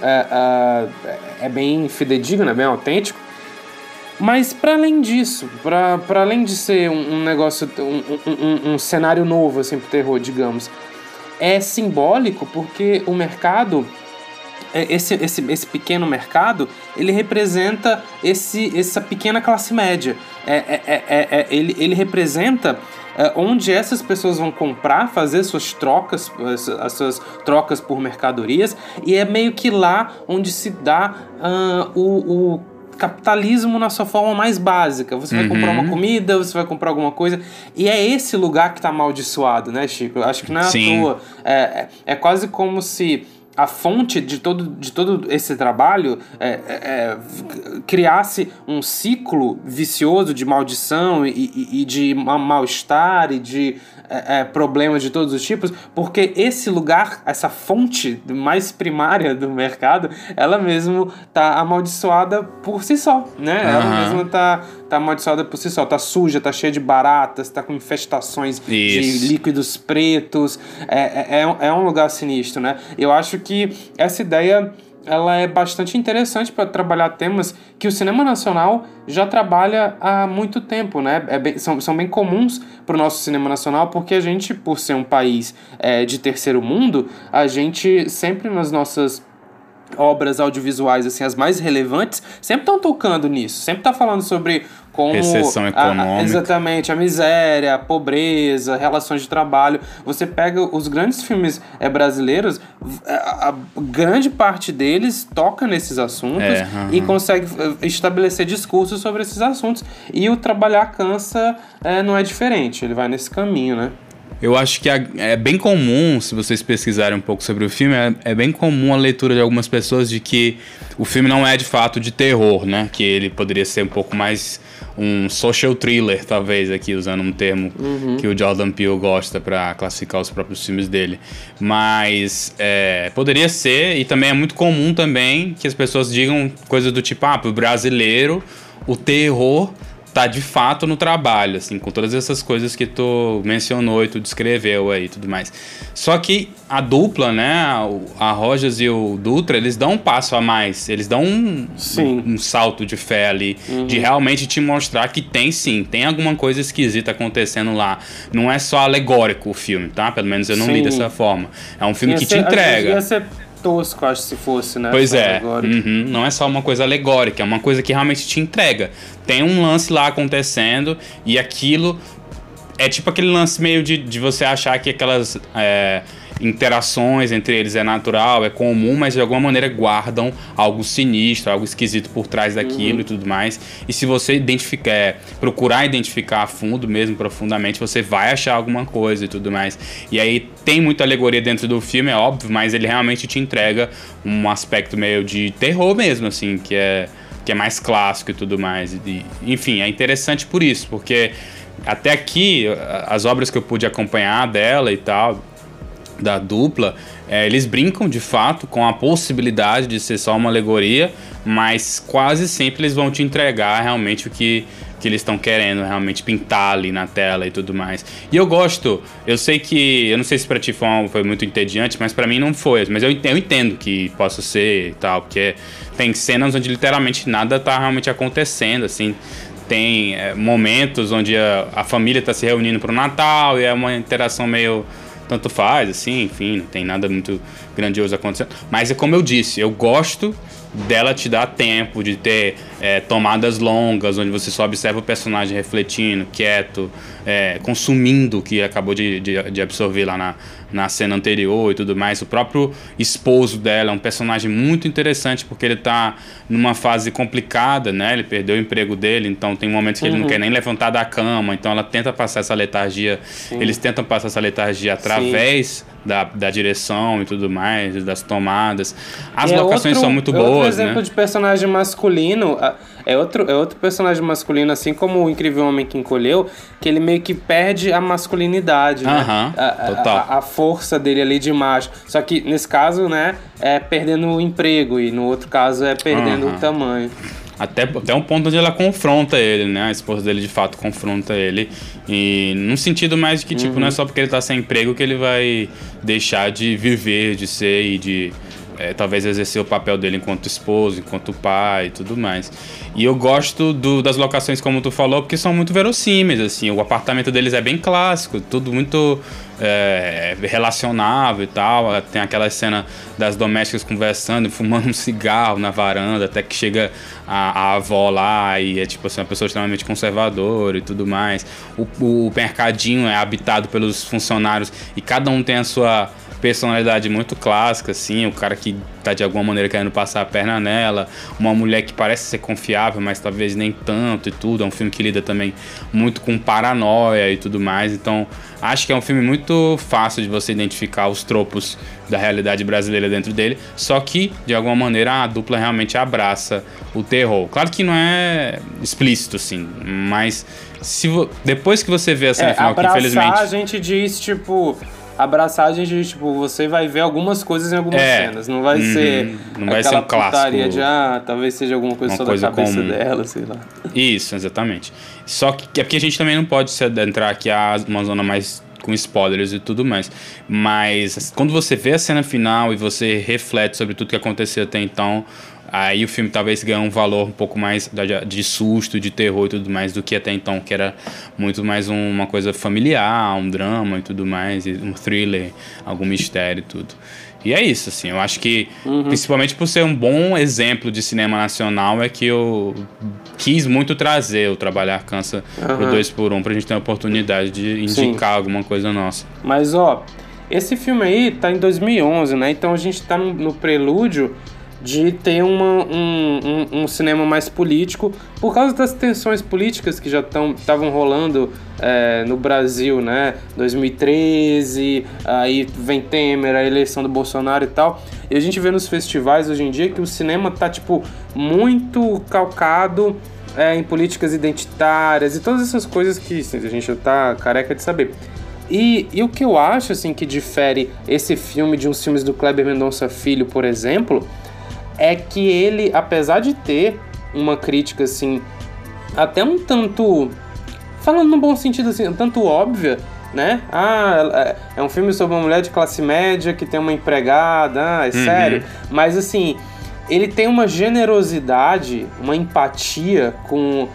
é, é, é bem fidedigno, é bem autêntico. Mas para além disso, para além de ser um, um negócio, um, um, um, cenário novo assim pro terror, digamos, é simbólico porque o mercado, esse, esse, esse pequeno mercado, ele representa esse, essa pequena classe média. É, é, é, é, é ele, ele representa onde essas pessoas vão comprar, fazer suas trocas, as suas trocas por mercadorias, e é meio que lá onde se dá uh, o, o capitalismo na sua forma mais básica. Você vai uhum. comprar uma comida, você vai comprar alguma coisa. E é esse lugar que está amaldiçoado, né, Chico? Acho que não é Sim. à toa. É, é, é quase como se a fonte de todo, de todo esse trabalho é, é, é criasse um ciclo vicioso de maldição e, e, e de mal-estar e de é, é, problemas de todos os tipos, porque esse lugar, essa fonte mais primária do mercado, ela mesmo tá amaldiçoada por si só, né? Uhum. Ela mesma tá, tá amaldiçoada por si só, tá suja, tá cheia de baratas, tá com infestações Isso. de líquidos pretos, é, é, é um lugar sinistro, né? Eu acho que essa ideia ela é bastante interessante para trabalhar temas que o cinema nacional já trabalha há muito tempo, né? É bem, são, são bem comuns para o nosso cinema nacional, porque a gente, por ser um país é, de terceiro mundo, a gente sempre nas nossas obras audiovisuais assim as mais relevantes sempre estão tocando nisso sempre tá falando sobre como recessão econômica. A, exatamente, a miséria, a pobreza, relações de trabalho. Você pega os grandes filmes é, brasileiros, a, a, grande parte deles toca nesses assuntos é, uhum. e consegue eh, estabelecer discursos sobre esses assuntos. E o Trabalhar Cansa é, não é diferente, ele vai nesse caminho, né? Eu acho que é bem comum, se vocês pesquisarem um pouco sobre o filme, é, é, bem comum a leitura de algumas pessoas de que o filme não é de fato de terror, né? Que ele poderia ser um pouco mais um social thriller, talvez, aqui usando um termo uhum. que o Jordan Peele gosta para classificar os próprios filmes dele. Mas é, poderia ser, e também é muito comum também que as pessoas digam coisas do tipo, ah, pro brasileiro, o terror tá de fato no trabalho, assim, com todas essas coisas que tu mencionou e tu descreveu aí e tudo mais. Só que a dupla, né, a Rojas e o Dutra, eles dão um passo a mais, eles dão um, um, um salto de fé ali, uhum. de realmente te mostrar que tem sim, tem alguma coisa esquisita acontecendo lá. Não é só alegórico o filme, tá? Pelo menos eu não sim. li dessa forma. É um filme ia que ser, te entrega tosco, acho, se fosse, né? Pois é. Uhum. Não é só uma coisa alegórica, é uma coisa que realmente te entrega. Tem um lance lá acontecendo e aquilo é tipo aquele lance meio de, de você achar que aquelas. É, interações entre eles é natural, é comum, mas de alguma maneira guardam algo sinistro, algo esquisito por trás daquilo uhum. e tudo mais. E se você identificar, é, procurar identificar a fundo mesmo, profundamente, você vai achar alguma coisa e tudo mais. E aí tem muita alegoria dentro do filme, é óbvio, mas ele realmente te entrega um aspecto meio de terror mesmo, assim, que é que é mais clássico e tudo mais. E, enfim, é interessante por isso, porque até aqui as obras que eu pude acompanhar dela e tal, da dupla, é, eles brincam de fato com a possibilidade de ser só uma alegoria, mas quase sempre eles vão te entregar realmente o que, que eles estão querendo realmente pintar ali na tela e tudo mais. E eu gosto, eu sei que, eu não sei se pra ti foi, foi muito entediante, mas para mim não foi, mas eu, eu entendo que possa ser e tal, porque tem cenas onde literalmente nada tá realmente acontecendo, assim tem é, momentos onde a, a família está se reunindo para o Natal e é uma interação meio tanto faz, assim, enfim, não tem nada muito grandioso acontecendo. Mas é como eu disse, eu gosto dela te dar tempo de ter é, tomadas longas, onde você só observa o personagem refletindo, quieto, é, consumindo o que acabou de, de, de, absorver lá na, na cena anterior e tudo mais. O próprio esposo dela é um personagem muito interessante porque ele está numa fase complicada, né? Ele perdeu o emprego dele, então tem momentos que uhum. ele não uhum. quer nem levantar da cama, então ela tenta passar essa letargia, Sim. eles tentam passar essa letargia através da, da direção e tudo mais, das tomadas. As é locações outro, são muito boas, outro exemplo né? de personagem masculino, é outro, é outro personagem masculino, assim como o Incrível Homem que Encolheu, que ele meio que perde a masculinidade, né? a, total. A, a, força dele ali de macho. Só que nesse caso, né, é perdendo o emprego e no outro caso é perdendo o tamanho. Até, até um ponto onde ela confronta ele, né? A esposa dele de fato confronta ele. E num sentido mais de que, tipo, uhum. não é só porque ele tá sem emprego que ele vai deixar de viver, de ser e de é, talvez exercer o papel dele enquanto esposo, enquanto pai e tudo mais. E eu gosto do, das locações, como tu falou, porque são muito verossímeis, assim. O apartamento deles é bem clássico, tudo muito é, relacionável e tal. Tem aquela cena das domésticas conversando, [LAUGHS] fumando um cigarro na varanda, até que chega a, a avó lá e é tipo assim, uma pessoa extremamente conservadora e tudo mais. O, o mercadinho é habitado pelos funcionários e cada um tem a sua personalidade muito clássica, assim, o cara que tá de alguma maneira querendo passar a perna nela, uma mulher que parece ser confiável, mas talvez nem tanto e tudo. É um filme que lida também muito com paranoia e tudo mais. Então, acho que é um filme muito fácil de você identificar os tropos da realidade brasileira dentro dele, só que de alguma maneira a dupla realmente abraça o terror. Claro que não é explícito, assim, mas se depois que você vê a cena é, final, abraçar, que infelizmente. A gente diz, tipo, abraçar a gente, tipo, você vai ver algumas coisas em algumas é. cenas. Não vai uhum. ser não vai ser um clássico. de, ah, talvez seja alguma coisa só coisa da cabeça comum. dela, sei lá. Isso, exatamente. Só que é porque a gente também não pode se adentrar aqui a uma zona mais com spoilers e tudo mais. Mas quando você vê a cena final e você reflete sobre tudo que aconteceu até então, Aí o filme talvez ganhe um valor um pouco mais de susto, de terror e tudo mais do que até então, que era muito mais uma coisa familiar, um drama e tudo mais, um thriller, algum mistério e tudo. E é isso, assim, eu acho que, uhum. principalmente por ser um bom exemplo de cinema nacional, é que eu quis muito trazer o Trabalhar Cansa uhum. pro 2 por 1 um, pra gente ter a oportunidade de indicar Sim. alguma coisa nossa. Mas, ó, esse filme aí tá em 2011, né? Então a gente tá no, no prelúdio de ter uma, um, um, um, cinema mais político por causa das tensões políticas que já estavam rolando é, no Brasil, né? 2013, aí vem Temer, a eleição do Bolsonaro e tal. E a gente vê nos festivais hoje em dia que o cinema tá, tipo, muito calcado é, em políticas identitárias e todas essas coisas que assim, a gente já tá careca de saber. E, e, o que eu acho assim que difere esse filme de uns filmes do Kleber Mendonça Filho, por exemplo, é que ele, apesar de ter uma crítica assim, até um tanto. Falando no bom sentido, assim, um tanto óbvia, né? Ah, é um filme sobre uma mulher de classe média que tem uma empregada, ah, é uhum. sério. Mas assim, ele tem uma generosidade, uma empatia com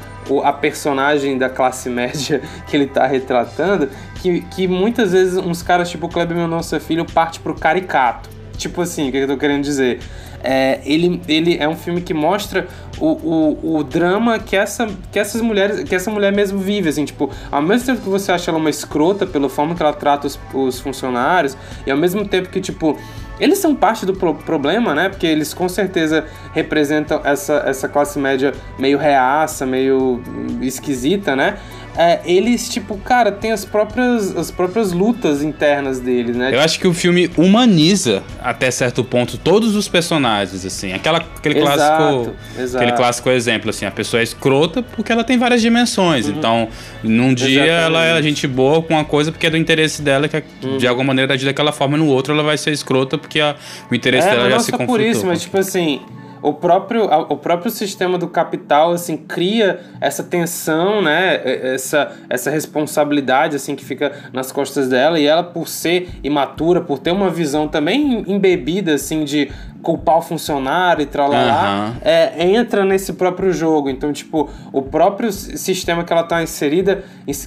a personagem da classe média [LAUGHS] que ele tá retratando, que, que muitas vezes uns caras tipo o Kleber Mendonça Filho parte pro caricato. Tipo assim, o que eu tô querendo dizer? É, ele, ele é um filme que mostra o, o, o drama que, essa, que essas mulheres, que essa mulher mesmo vive, assim, tipo, ao mesmo tempo que você acha ela uma escrota pela forma que ela trata os, os funcionários, e ao mesmo tempo que, tipo, eles são parte do pro problema, né? Porque eles com certeza representam essa, essa classe média meio reaça, meio esquisita, né? É, eles, tipo, cara, tem as próprias, as próprias lutas internas deles, né? Eu acho que o filme humaniza, até certo ponto, todos os personagens, assim. Aquela, aquele exato, clássico. Exato. Aquele clássico exemplo, assim, a pessoa é escrota porque ela tem várias dimensões. Uhum. Então, num dia Exatamente. ela é gente boa com uma coisa porque é do interesse dela, que é, uhum. de alguma maneira agir daquela forma, no outro ela vai ser escrota porque a, o interesse é, dela já se conflitou. por isso, mas tipo assim o próprio, o próprio sistema do capital assim cria essa tensão, né? Essa, essa responsabilidade assim que fica nas costas dela e ela por ser imatura, por ter uma visão também embebida assim de culpar o funcionário e tralalá, uhum. é, entra nesse próprio jogo. Então, tipo, o próprio sistema que ela está inserida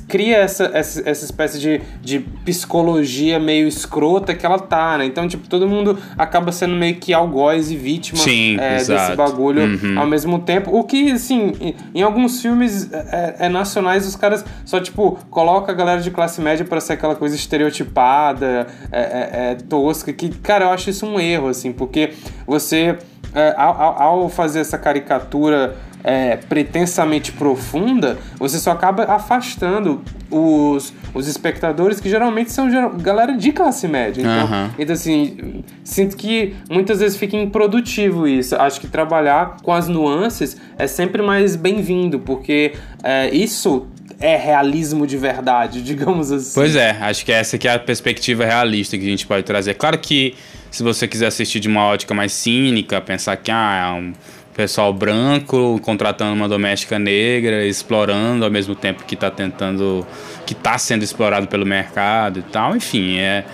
cria essa, essa, essa espécie de, de psicologia meio escrota que ela tá, né? Então, tipo, todo mundo acaba sendo meio que algoz e vítima Sim, é, desse bagulho uhum. ao mesmo tempo. O que, assim, em, em alguns filmes é, é, nacionais, os caras só, tipo, colocam a galera de classe média para ser aquela coisa estereotipada, é, é, é, tosca, que, cara, eu acho isso um erro, assim, porque você, é, ao, ao, fazer essa caricatura é, pretensamente profunda, você só acaba afastando os, os espectadores que geralmente são galera de classe média. Então, uhum. então, assim, sinto que muitas vezes fica improdutivo isso. Acho que trabalhar com as nuances é sempre mais bem-vindo, porque é, isso é realismo de verdade, [LAUGHS] digamos assim. Pois é, acho que essa que é a perspectiva realista que a gente pode trazer. Claro que se você quiser assistir de uma ótica mais cínica, pensar que ah, é um pessoal branco contratando uma doméstica negra, explorando ao mesmo tempo que está tentando, que está sendo explorado pelo mercado e tal, enfim, é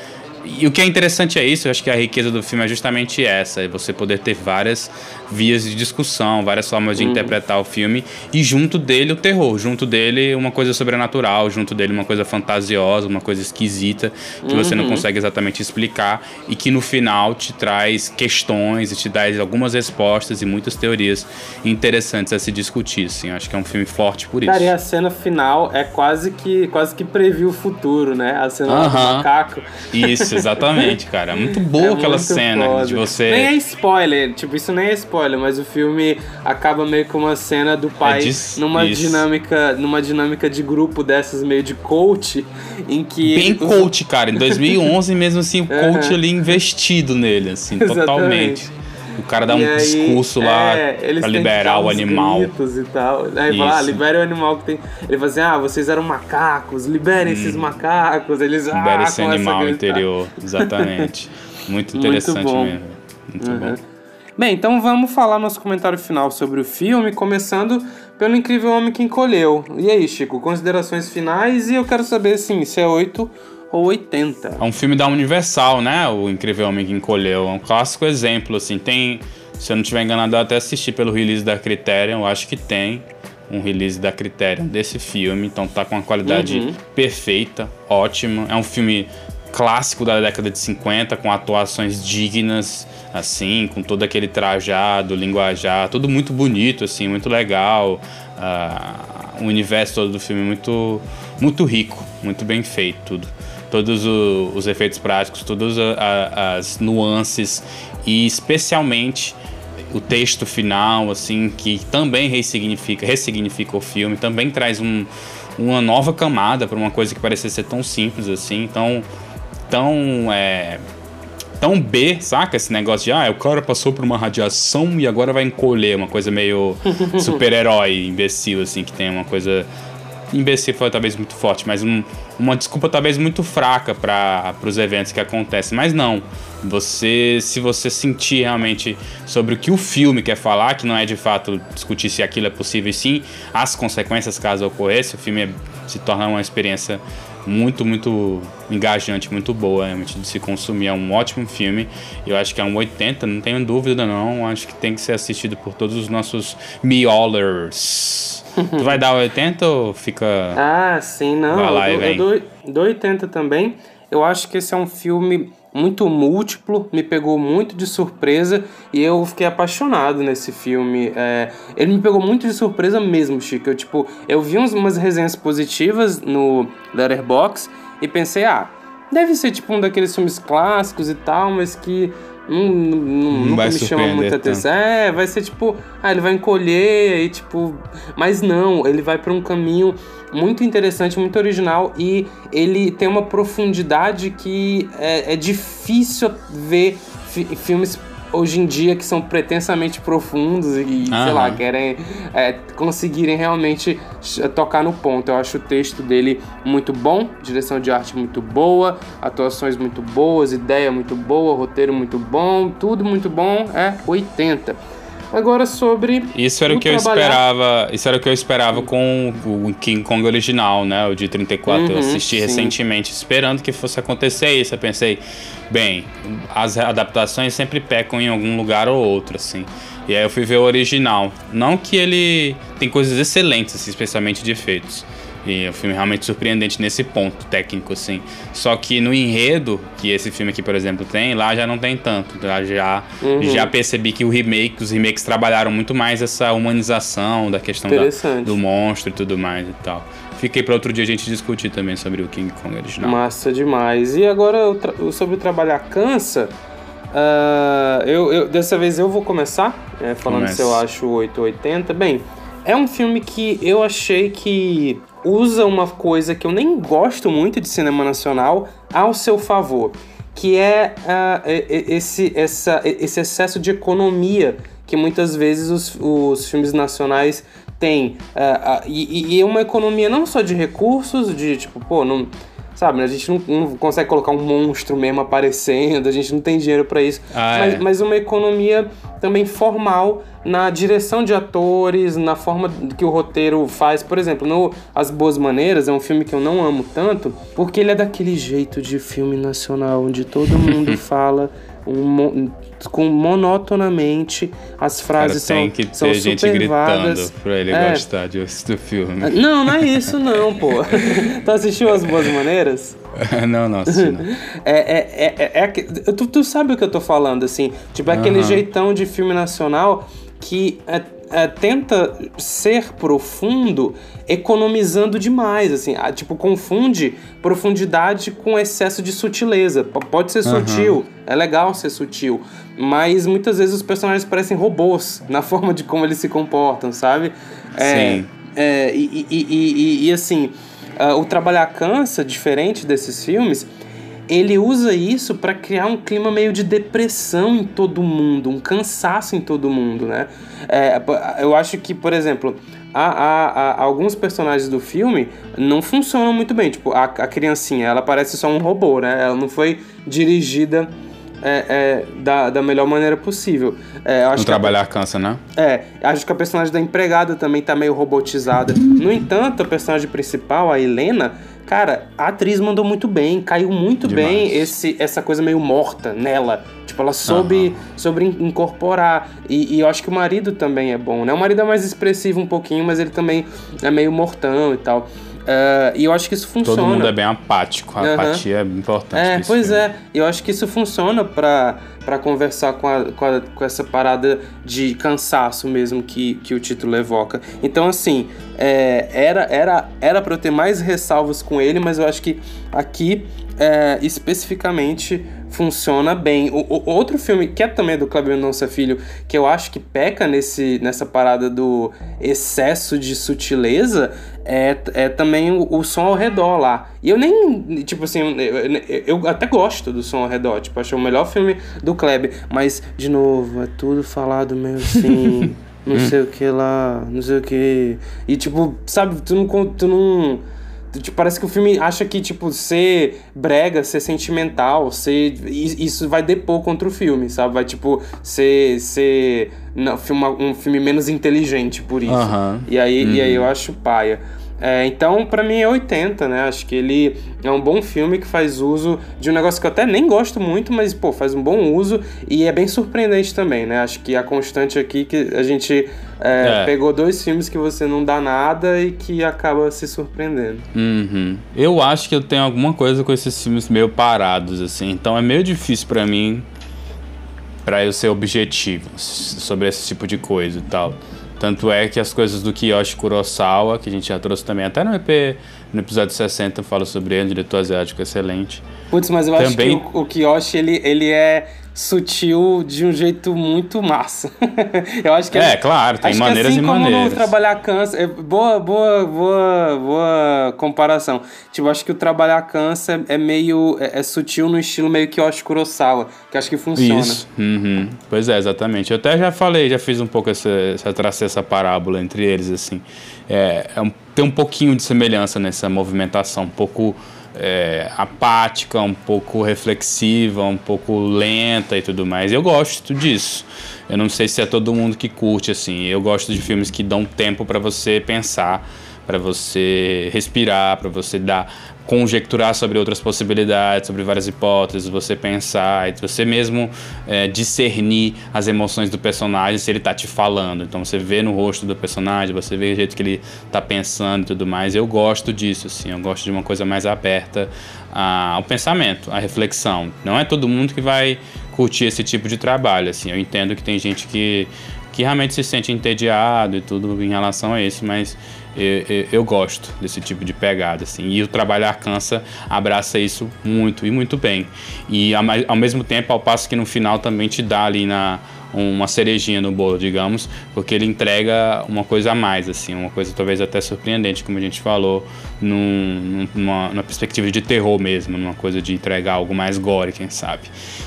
e o que é interessante é isso, eu acho que a riqueza do filme é justamente essa, é você poder ter várias vias de discussão, várias formas de uhum. interpretar o filme e junto dele o terror, junto dele uma coisa sobrenatural, junto dele uma coisa fantasiosa, uma coisa esquisita que uhum. você não uhum. consegue exatamente explicar e que no final te traz questões e te dá algumas respostas e muitas teorias interessantes a se discutir, assim. Acho que é um filme forte por isso. Cara, e a cena final é quase que quase que previu o futuro, né? A cena uhum. do macaco. Isso, exatamente, cara. Muito [LAUGHS] boa é aquela muito cena foda. de você. Nem é spoiler, tipo, isso nem é spoiler, mas o filme acaba meio com uma cena do pai é numa isso. dinâmica, numa dinâmica de grupo dessas meio de coach, em que bem coach, cara. Em 2011 mesmo assim, o coach ali investido nele, assim, [LAUGHS] totalmente. O cara dá e um aí, discurso lá é, pra liberar o animal. E tal. Aí fala, ah, libere o animal que tem. Ele fala assim: ah, vocês eram macacos, liberem hum. esses macacos. Eles Libere ah, esse animal interior. Exatamente. Muito [LAUGHS] interessante Muito mesmo. Muito uhum. bom. Bem, então vamos falar nosso comentário final sobre o filme, começando pelo Incrível Homem que Encolheu. E aí, Chico, considerações finais e eu quero saber, assim, se é 8 ou 80. É um filme da Universal, né? O Incrível Homem que Encolheu. É um clássico exemplo, assim. Tem, se eu não estiver enganado, eu até assisti pelo release da Criterion, eu acho que tem um release da Criterion desse filme, então tá com uma qualidade uhum. perfeita, ótima. É um filme clássico da década de 50, com atuações dignas, assim, com todo aquele trajado, linguajar, tudo muito bonito, assim, muito legal. Uh, o universo todo do filme muito, muito rico, muito bem feito, tudo todos o, os efeitos práticos, todas as nuances e especialmente o texto final, assim, que também ressignifica, ressignifica o filme, também traz um, uma nova camada para uma coisa que parecia ser tão simples assim, tão tão é, tão B, saca? Esse negócio de ah, o cara passou por uma radiação e agora vai encolher, uma coisa meio [LAUGHS] super-herói, imbecil assim, que tem uma coisa imbecil foi talvez muito forte, mas um, uma desculpa talvez muito fraca para os eventos que acontecem. Mas não, você, se você sentir realmente sobre o que o filme quer falar, que não é de fato discutir se aquilo é possível e sim as consequências caso ocorresse, o filme é, se torna uma experiência muito, muito engajante, muito boa realmente de se consumir. É um ótimo filme. Eu acho que é um 80, não tenho dúvida não. Acho que tem que ser assistido por todos os nossos miolers [LAUGHS] tu vai dar 80 ou fica. Ah, sim, não. Vai lá eu, e vem. eu dou, dou 80 também. Eu acho que esse é um filme muito múltiplo, me pegou muito de surpresa e eu fiquei apaixonado nesse filme. É, ele me pegou muito de surpresa mesmo, Chico. Eu, tipo, eu vi umas resenhas positivas no Letterboxd e pensei, ah, deve ser tipo um daqueles filmes clássicos e tal, mas que não, não, não nunca me chama muita atenção. É, vai ser tipo, ah, ele vai encolher e tipo. Mas não, ele vai para um caminho muito interessante, muito original e ele tem uma profundidade que é, é difícil ver filmes hoje em dia que são pretensamente profundos e, sei lá, querem é, conseguirem realmente tocar no ponto. Eu acho o texto dele muito bom, direção de arte muito boa, atuações muito boas, ideia muito boa, roteiro muito bom, tudo muito bom. É 80. Agora sobre. Isso era o que trabalhar... eu esperava. Isso era o que eu esperava com o King Kong original, né? O de 34. Uhum, eu assisti sim. recentemente, esperando que fosse acontecer isso. Eu pensei, bem, as adaptações sempre pecam em algum lugar ou outro, assim. E aí eu fui ver o original. Não que ele tem coisas excelentes, assim, especialmente de efeitos. E é um filme realmente surpreendente nesse ponto técnico, assim. Só que no enredo, que esse filme aqui, por exemplo, tem, lá já não tem tanto. Lá já, uhum. já percebi que o remake, os remakes trabalharam muito mais essa humanização da questão da, do monstro e tudo mais e tal. Fiquei para outro dia a gente discutir também sobre o King Kong original. Massa demais. E agora sobre o Trabalhar Cansa, uh, eu, eu, dessa vez eu vou começar, é, falando Comece. se eu acho 880. Bem, é um filme que eu achei que usa uma coisa que eu nem gosto muito de cinema nacional ao seu favor, que é uh, esse, essa, esse excesso de economia que muitas vezes os, os filmes nacionais têm. Uh, uh, e, e uma economia não só de recursos, de tipo, pô, não Sabe, a gente não, não, consegue colocar um monstro mesmo aparecendo, a gente não tem dinheiro para isso. Ah, mas, é. mas uma economia também formal na direção de atores, na forma que o roteiro faz. Por exemplo, no As Boas Maneiras, é um filme que eu não amo tanto, porque ele é daquele jeito de filme nacional, onde todo mundo [LAUGHS] fala um, com monotonamente as frases Cara, tem são, que ter gente gritando pra ele é. gostar de, do filme. Ah, não, não é isso não, pô. [LAUGHS] tu assistiu As Boas Maneiras? [LAUGHS] não, não, assisti não. É, é, é, é, tu, tu sabe o que eu tô falando, assim. Tipo, é aquele uhum. jeitão de filme nacional que é, é, tenta ser profundo economizando demais, assim, a, tipo, confunde profundidade com excesso de sutileza. P pode ser uhum. sutil, é legal ser sutil, mas muitas vezes os personagens parecem robôs [LAUGHS] na forma de como eles se comportam, sabe? É, Sim. É, e, e, e, e, assim, uh, o Trabalhar Cansa, diferente desses filmes, ele usa isso para criar um clima meio de depressão em todo mundo, um cansaço em todo mundo, né? É, eu acho que, por exemplo, alguns personagens do filme não funcionam muito bem. Tipo, a, a criancinha, ela parece só um robô, né? Ela não foi dirigida é, é, da, da melhor maneira possível. É, acho não trabalhar a, cansa, né? É, acho que a personagem da empregada também tá meio robotizada. No entanto, a personagem principal, a Helena, Cara, a atriz mandou muito bem, caiu muito Demais. bem esse, essa coisa meio morta nela. Tipo, ela soube, uhum. soube incorporar. E, e, eu acho que o marido também é bom, né? O marido é mais expressivo um pouquinho, mas ele também é meio mortão e tal. Uh, e eu acho que isso funciona. Todo mundo é bem apático, a uhum. apatia é importante. É, pois filme. é. Eu acho que isso funciona pra, para conversar com, a, com, a, com, essa parada de cansaço mesmo que, que o título evoca. Então, assim, é, era era era para eu ter mais ressalvas com ele, mas eu acho que aqui é, especificamente funciona bem. O, o, outro filme, que é também do Cleber Mendonça Filho, que eu acho que peca nesse, nessa parada do excesso de sutileza, é, é também o, o som ao redor lá. E eu nem, tipo assim, eu, eu, até gosto do som ao redor, tipo, acho o melhor filme do Kleber, mas, de novo, é tudo falado meio assim, [LAUGHS] não sei o que lá, não sei o que. E, tipo, sabe, tu não. Tu não Tipo, parece que o filme acha que, tipo, ser brega, ser sentimental, ser. Isso vai depor contra o filme, sabe? Vai, tipo, ser. ser não, um filme menos inteligente por isso. E, aí, e aí eu acho paia. É, então, para mim é 80, né? Acho que ele é um bom filme que faz uso de um negócio que eu até nem gosto muito, mas, pô, faz um bom uso e é bem surpreendente também, né? Acho que a constante aqui que a gente é, é. pegou dois filmes que você não dá nada e que acaba se surpreendendo. Uhum. Eu acho que eu tenho alguma coisa com esses filmes meio parados, assim, então é meio difícil para mim para eu ser objetivo sobre esse tipo de coisa e tal. Tanto é que as coisas do Kiyoshi Kurosawa, que a gente já trouxe também até no EP, no episódio 60, fala sobre ele, um diretor asiático excelente. Putz, mas eu também... acho que o, o Kiyoshi, ele, ele é sutil de um jeito muito massa. [LAUGHS] eu acho que é, claro, tem maneiras assim e maneiras. Como trabalhar cansa, é boa, boa, boa, boa comparação. Tipo, acho que o trabalhar cansa é meio é, é sutil no estilo meio que Yoshi Kurosawa, que acho que funciona. Isso. Uhum. Pois é, exatamente. Eu até já falei, já fiz um pouco essa, essa tracei essa parábola entre eles assim. É, é um, tem um pouquinho de semelhança nessa movimentação, um pouco é, apática, um pouco reflexiva, um pouco lenta e tudo mais. Eu gosto disso. Eu não sei se é todo mundo que curte assim. Eu gosto de filmes que dão tempo para você pensar, para você respirar, para você dar conjecturar sobre outras possibilidades, sobre várias hipóteses, você pensar você mesmo é, discernir as emoções do personagem se ele está te falando. Então você vê no rosto do personagem, você vê o jeito que ele está pensando e tudo mais. Eu gosto disso, assim, eu gosto de uma coisa mais aberta ao pensamento, à reflexão. Não é todo mundo que vai curtir esse tipo de trabalho, assim. Eu entendo que tem gente que que realmente se sente entediado e tudo em relação a isso, mas eu, eu, gosto desse tipo de pegada, assim. E o Trabalhar Cansa abraça isso muito e muito bem. E ao mesmo tempo, ao passo que no final também te dá ali na uma cerejinha no bolo, digamos, porque ele entrega uma coisa a mais, assim, uma coisa talvez até surpreendente, como a gente falou, num, numa, numa, perspectiva de terror mesmo, numa coisa de entregar algo mais gore, quem sabe.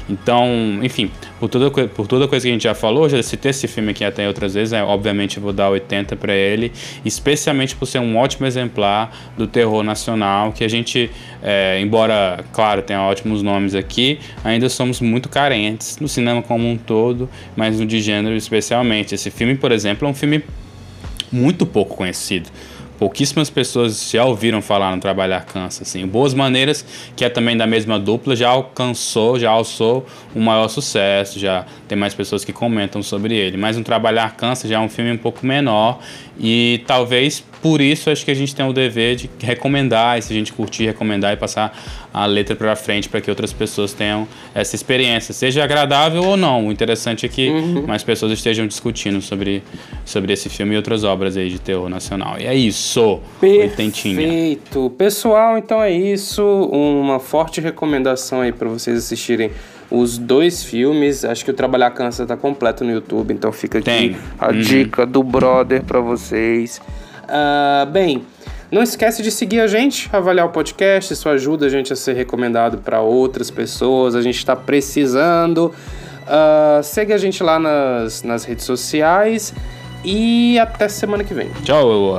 Então, enfim, por toda, por toda coisa que a gente já falou, já citei esse filme aqui até outras vezes, né? obviamente vou dar 80 para ele, especialmente por ser um ótimo exemplar do terror nacional, que a gente, é, embora, claro, tenha ótimos nomes aqui, ainda somos muito carentes no cinema como um todo, mas no de gênero especialmente. Esse filme, por exemplo, é um filme muito pouco conhecido pouquíssimas pessoas já ouviram falar no Trabalhar Cansa. Assim. Boas Maneiras, que é também da mesma dupla, já alcançou, já alçou um maior sucesso, já tem mais pessoas que comentam sobre ele. Mas um Trabalhar Cansa já é um filme um pouco menor e talvez por isso acho que a gente tem o dever de recomendar, e se a gente curtir, recomendar e passar a letra para frente para que outras pessoas tenham essa experiência, seja agradável ou não. O interessante é que uhum. mais pessoas estejam discutindo sobre, sobre esse filme e outras obras aí de terror nacional. E é isso. Perfeito. Pessoal, então é isso. Uma forte recomendação aí para vocês assistirem os dois filmes. Acho que o Trabalhar Cansa tá completo no YouTube, então fica aqui Tem. a uhum. dica do brother para vocês. Uh, bem, não esquece de seguir a gente, avaliar o podcast, isso ajuda a gente a ser recomendado para outras pessoas, a gente está precisando. Uh, segue a gente lá nas, nas redes sociais e até semana que vem. Tchau!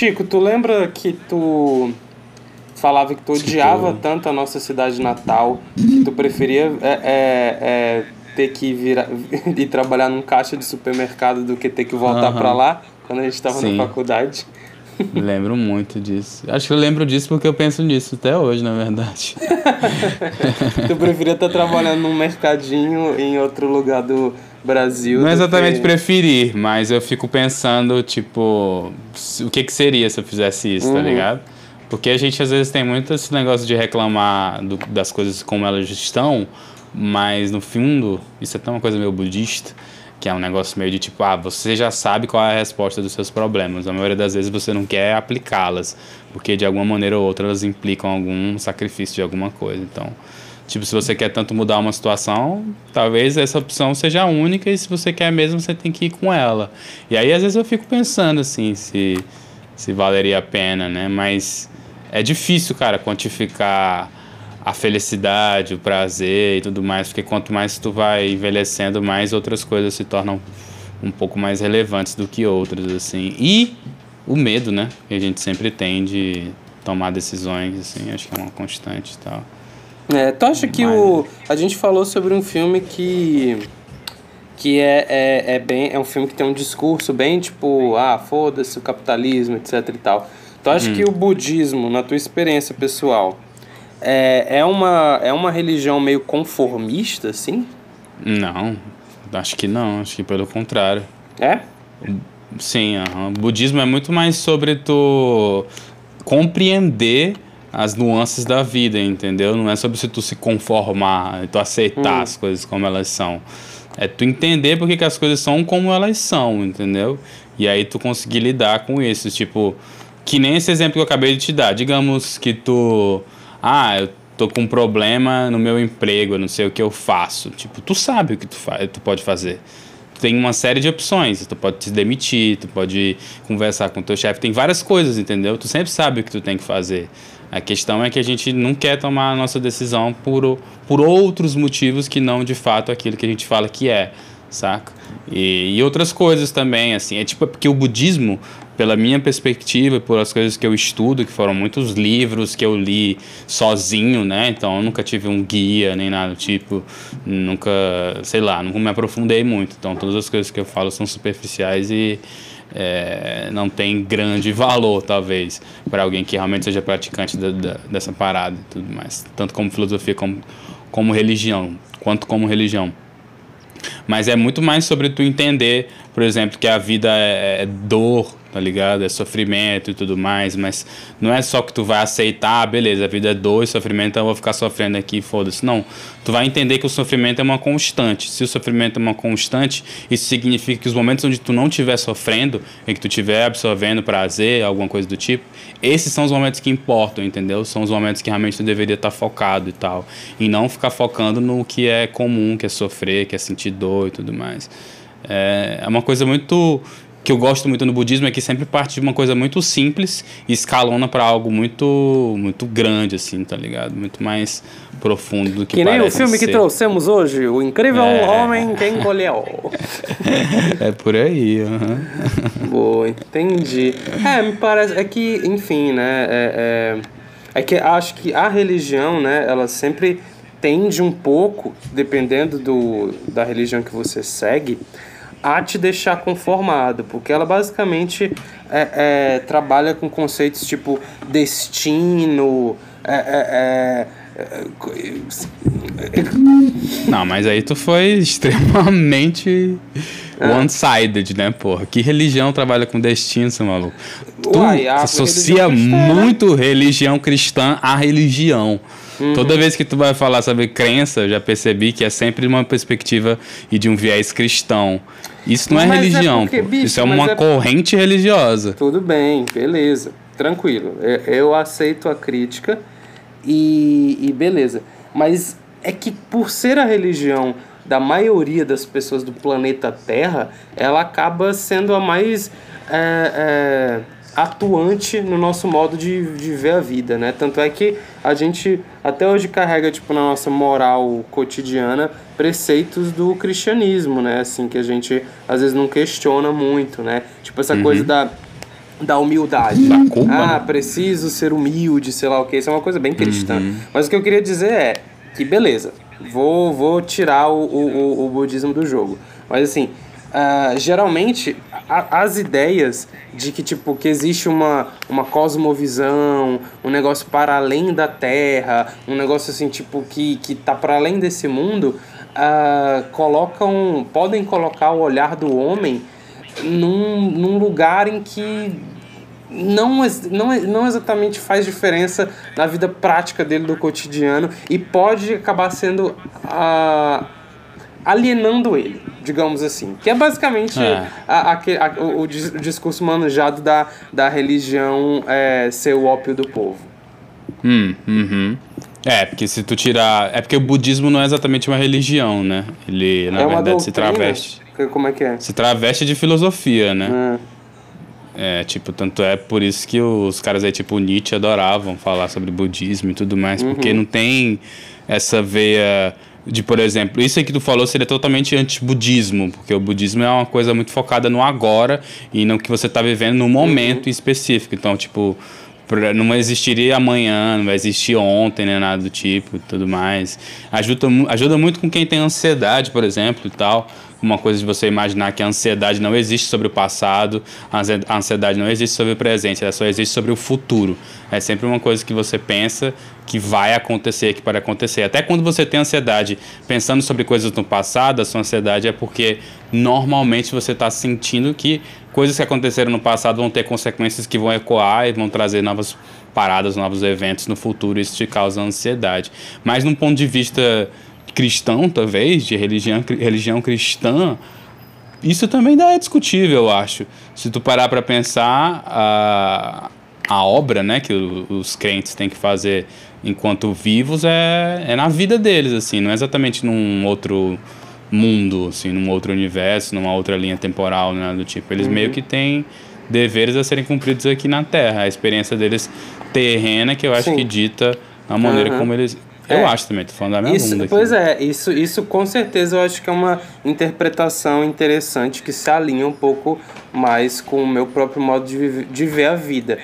Chico, tu lembra que tu falava que tu odiava tanto a nossa cidade natal que tu preferia é, é, é, ter que virar, [LAUGHS] ir trabalhar num caixa de supermercado do que ter que voltar uhum. para lá quando a gente estava na faculdade? lembro muito disso. Acho que eu lembro disso porque eu penso nisso até hoje, na verdade. [LAUGHS] tu preferia estar trabalhando num mercadinho em outro lugar do Brasil? Não exatamente que... preferir, mas eu fico pensando, tipo, o que, que seria se eu fizesse isso, tá uhum. tá ligado? Porque a gente às vezes tem muito esse negócio de reclamar do, das coisas como elas estão, mas no fundo, isso é até uma coisa meio budista, que é um negócio meio de tipo, ah, você já sabe qual é a resposta dos seus problemas. A maioria das vezes você não quer aplicá-las, porque de alguma maneira ou outra elas implicam algum sacrifício de alguma coisa. Então, tipo, se você quer tanto mudar uma situação, talvez essa opção seja única e se você quer mesmo, você tem que ir com ela. E aí às vezes eu fico pensando assim, se se valeria a pena, né? Mas é difícil, cara, quantificar a felicidade, o prazer e tudo mais, porque quanto mais tu vai envelhecendo, mais outras coisas se tornam um pouco mais relevantes do que outras, assim. E o medo, né, que a gente sempre tem de tomar decisões, assim, acho que é uma constante e tal. É, tu acha que Mas... o... A gente falou sobre um filme que... Que é, é, é, bem, é um filme que tem um discurso bem tipo, ah, foda-se o capitalismo, etc e tal. Tu acha hum. que o budismo, na tua experiência pessoal, é, é, uma, é uma religião meio conformista, assim? Não, acho que não, acho que pelo contrário. É? Sim, uhum. o budismo é muito mais sobre tu compreender as nuances da vida, entendeu? Não é sobre se tu se conformar, tu aceitar hum. as coisas como elas são. É tu entender porque que as coisas são como elas são, entendeu? E aí tu conseguir lidar com isso, tipo, que nem esse exemplo que eu acabei de te dar. Digamos que tu ah, eu tô com um problema no meu emprego, eu não sei o que eu faço. Tipo, tu sabe o que tu, tu pode fazer. Tu tem uma série de opções. Tu pode te demitir, tu pode conversar com o teu chefe. Tem várias coisas, entendeu? Tu sempre sabe o que tu tem que fazer. A questão é que a gente não quer tomar a nossa decisão por, por outros motivos que não de fato aquilo que a gente fala que é, saca? E, e outras coisas também, assim. É tipo, é porque o budismo, pela minha perspectiva, por as coisas que eu estudo, que foram muitos livros que eu li sozinho, né? Então eu nunca tive um guia nem nada tipo, nunca, sei lá, nunca me aprofundei muito. Então todas as coisas que eu falo são superficiais e é, não tem grande valor, talvez, para alguém que realmente seja praticante da, da, dessa parada e tudo mais. Tanto como filosofia, como, como religião, quanto como religião. Mas é muito mais sobre tu entender, por exemplo, que a vida é, é dor, tá ligado? É sofrimento e tudo mais, mas não é só que tu vai aceitar, ah, beleza, a vida é dor e sofrimento, então eu vou ficar sofrendo aqui, foda-se. Não, tu vai entender que o sofrimento é uma constante. Se o sofrimento é uma constante, isso significa que os momentos onde tu não estiver sofrendo, em que tu estiver absorvendo prazer, alguma coisa do tipo, esses são os momentos que importam, entendeu? São os momentos que realmente tu deveria estar focado e tal. E não ficar focando no que é comum, que é sofrer, que é sentir dor e tudo mais. É, é uma coisa muito que eu gosto muito no budismo é que sempre parte de uma coisa muito simples e escalona para algo muito muito grande assim, tá ligado? Muito mais profundo do que Que nem o filme ser. que trouxemos hoje, O Incrível é... Homem que Encolheu. [LAUGHS] é por aí, uhum. Boa, entendi. É, me parece é que, enfim, né, é, é, é que acho que a religião, né, ela sempre tende um pouco, dependendo do, da religião que você segue, a te deixar conformado, porque ela basicamente é, é, trabalha com conceitos tipo destino, é, é, é, Não, mas aí tu foi [LAUGHS] extremamente one-sided, né, porra? Que religião trabalha com destino, seu maluco? Tu Uai, associa religião né? muito religião cristã à religião. Uhum. Toda vez que tu vai falar sobre crença, eu já percebi que é sempre uma perspectiva e de um viés cristão. Isso não é mas é religião, é porque, bicho, isso é uma é... corrente religiosa. Tudo bem, beleza, tranquilo. Eu, eu aceito a crítica e, e beleza. Mas é que por ser a religião da maioria das pessoas do planeta Terra, ela acaba sendo a mais é, é, atuante no nosso modo de, de ver a vida, né? Tanto é que a gente até hoje carrega tipo na nossa moral cotidiana preceitos do cristianismo, né? Assim que a gente às vezes não questiona muito, né? Tipo essa uhum. coisa da da humildade. Da culpa, ah, né? preciso ser humilde, sei lá o que. Isso é uma coisa bem cristã. Uhum. Mas o que eu queria dizer é que beleza, vou, vou tirar o, o, o budismo do jogo. Mas assim, Uh, geralmente a, as ideias de que tipo que existe uma, uma cosmovisão, um negócio para além da Terra, um negócio assim tipo que, que tá para além desse mundo, uh, colocam podem colocar o olhar do homem num, num lugar em que não, não, não exatamente faz diferença na vida prática dele do cotidiano e pode acabar sendo uh, alienando ele digamos assim. Que é basicamente é. A, a, a, o, o, discurso manejado da, da religião é, ser o ópio do povo. Hum, uhum. É, porque se tu tirar. É porque o budismo não é exatamente uma religião, né? Ele, na é verdade, se traveste. Como é que é? Se traveste de filosofia, né? É. é. tipo, tanto é por isso que os caras aí, tipo, Nietzsche adoravam falar sobre budismo e tudo mais, uhum. porque não tem essa veia de, por exemplo, isso aí que tu falou seria totalmente anti-budismo, porque o budismo é uma coisa muito focada no agora e no que você está vivendo no momento uhum. específico. Então, tipo, não existiria amanhã, não vai existir ontem, nem nada do tipo e tudo mais. Ajuda, ajuda muito com quem tem ansiedade, por exemplo, e tal uma coisa de você imaginar que a ansiedade não existe sobre o passado, a ansiedade não existe sobre o presente, ela só existe sobre o futuro. É sempre uma coisa que você pensa que vai acontecer, que pode acontecer. Até quando você tem ansiedade pensando sobre coisas no passado, a sua ansiedade é porque normalmente você está sentindo que coisas que aconteceram no passado vão ter consequências que vão ecoar e vão trazer novas paradas, novos eventos no futuro. Isso te causa ansiedade. Mas, num ponto de vista cristão, talvez, de religião, religião cristã, isso também é discutível, eu acho. Se tu parar para pensar, a, a obra né, que os crentes têm que fazer enquanto vivos é, é na vida deles, assim, não é exatamente num outro mundo, assim, num outro universo, numa outra linha temporal, nada do tipo. Eles uhum. meio que têm deveres a serem cumpridos aqui na Terra. A experiência deles terrena que eu acho Sim. que dita a maneira uhum. como eles eu é. acho também, tô falando da minha isso, bunda aqui. Pois é, isso, isso com certeza eu acho que é uma interpretação interessante que se alinha um pouco mais com o meu próprio modo de, de ver a vida.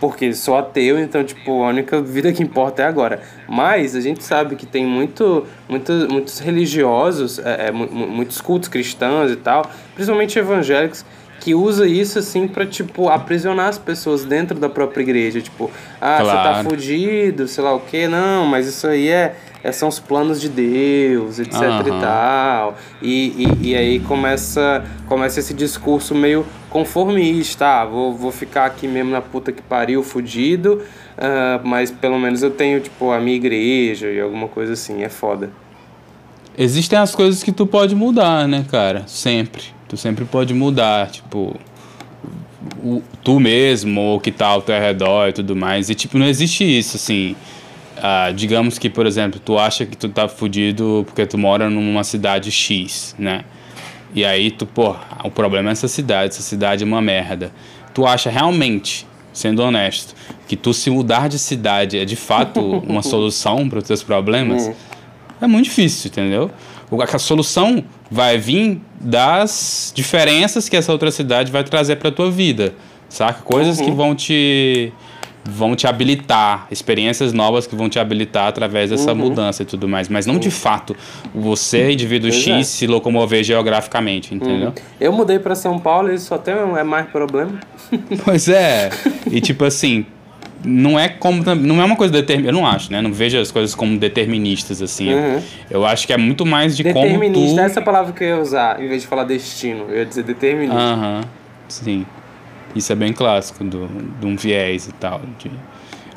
Porque sou ateu, então, tipo, a única vida que importa é agora. Mas a gente sabe que tem muito, muito muitos religiosos, é, é, muitos cultos cristãos e tal, principalmente evangélicos, que usa isso assim para tipo aprisionar as pessoas dentro da própria igreja, tipo, ah, claro. você tá fudido, sei lá o que, não, mas isso aí é, é, são os planos de Deus, etc uhum. e tal. E, e, e, aí começa começa esse discurso meio conformista, ah, vou, vou ficar aqui mesmo na puta que pariu, fudido, uh, mas pelo menos eu tenho tipo a minha igreja e alguma coisa assim, é foda. Existem as coisas que tu pode mudar, né, cara? Sempre Tu sempre pode mudar, tipo, o, tu mesmo, ou o que tá ao teu redor e tudo mais. E, tipo, não existe isso, assim. Ah, digamos que, por exemplo, tu acha que tu tá fudido porque tu mora numa cidade X, né? E aí tu, pô, o problema é essa cidade, essa cidade é uma merda. Tu acha realmente, sendo honesto, que tu se mudar de cidade é de fato uma [LAUGHS] solução para os teus problemas? É. é muito difícil, entendeu? A solução vai vir das diferenças que essa outra cidade vai trazer para tua vida, saca? Coisas uhum. que vão te vão te habilitar, experiências novas que vão te habilitar através dessa uhum. mudança e tudo mais, mas não uhum. de fato você, indivíduo pois X, é. se locomover geograficamente, entendeu? Uhum. Eu mudei para São Paulo e só tem é mais problema. Pois é. [LAUGHS] E tipo assim, não é como não é uma coisa determinada, eu não acho, né? Não vejo as coisas como deterministas assim. Uhum. Eu acho que é muito mais de como Determinista, essa palavra que eu ia usar, em vez de falar destino, eu ia dizer determinista. Aham. Uhum. Sim. Isso é bem clássico do, de um viés e tal. De...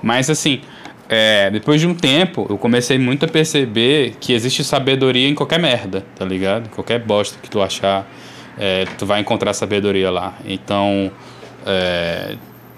Mas assim, é, depois de um tempo, eu comecei muito a perceber que existe sabedoria em qualquer merda, tá ligado? Qualquer bosta que tu achar, é, tu vai encontrar sabedoria lá. Então, é,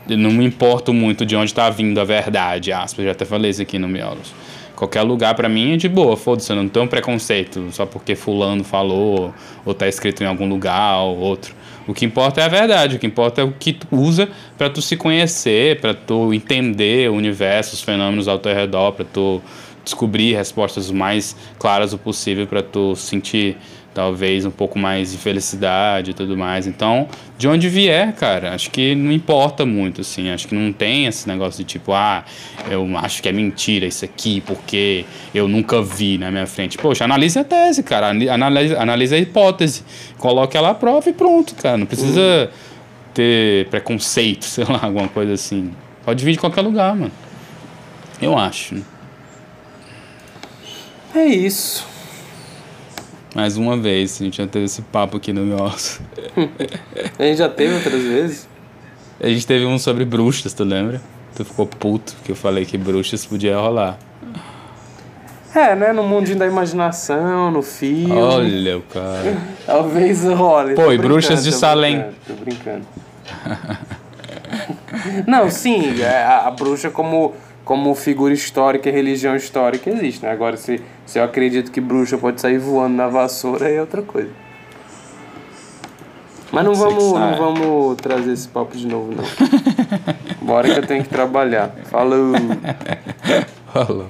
eu não me importo muito de onde está vindo a verdade, aspas, já até falei isso aqui no Miolos. Qualquer lugar para mim é de boa, foda-se, eu não tenho preconceito só porque fulano falou, ou tá escrito em algum lugar, ou outro. O que importa é a verdade, o que importa é o que tu usa para tu se conhecer, para tu entender o universo, os fenômenos ao teu redor, para tu descobrir respostas mais claras o possível para tu sentir talvez um pouco mais de felicidade e tudo mais. Então, de onde vier, cara, acho que não importa muito, assim. Acho que não tem esse negócio de tipo, ah, eu acho que é mentira isso aqui, porque eu nunca vi na minha frente. Poxa, analise a tese, cara. Analise, analise a hipótese. Coloque ela à prova e pronto, cara. Não precisa uhum. ter preconceito, [LAUGHS] sei lá, alguma coisa assim. Pode vir de qualquer lugar, mano. Eu acho. Né? É isso. Mais uma vez, a gente já teve esse papo aqui no nosso. [LAUGHS] a gente já teve outras vezes? A gente teve um sobre bruxas, tu lembra? Tu ficou puto que eu falei que bruxas podia rolar. É, né? No mundinho da imaginação, no filme. Olha o cara. [LAUGHS] Talvez role. Pô, e bruxas de Salem. Tô brincando. [LAUGHS] Não, sim, é, a, a bruxa como como figura histórica e religião histórica existe, né? Agora, se, se eu acredito que bruxa pode sair voando na vassoura, é outra coisa. Mas não vamos, não vamos trazer esse papo de novo, não. Bora que eu tenho que trabalhar. Falou! [LAUGHS] Falou.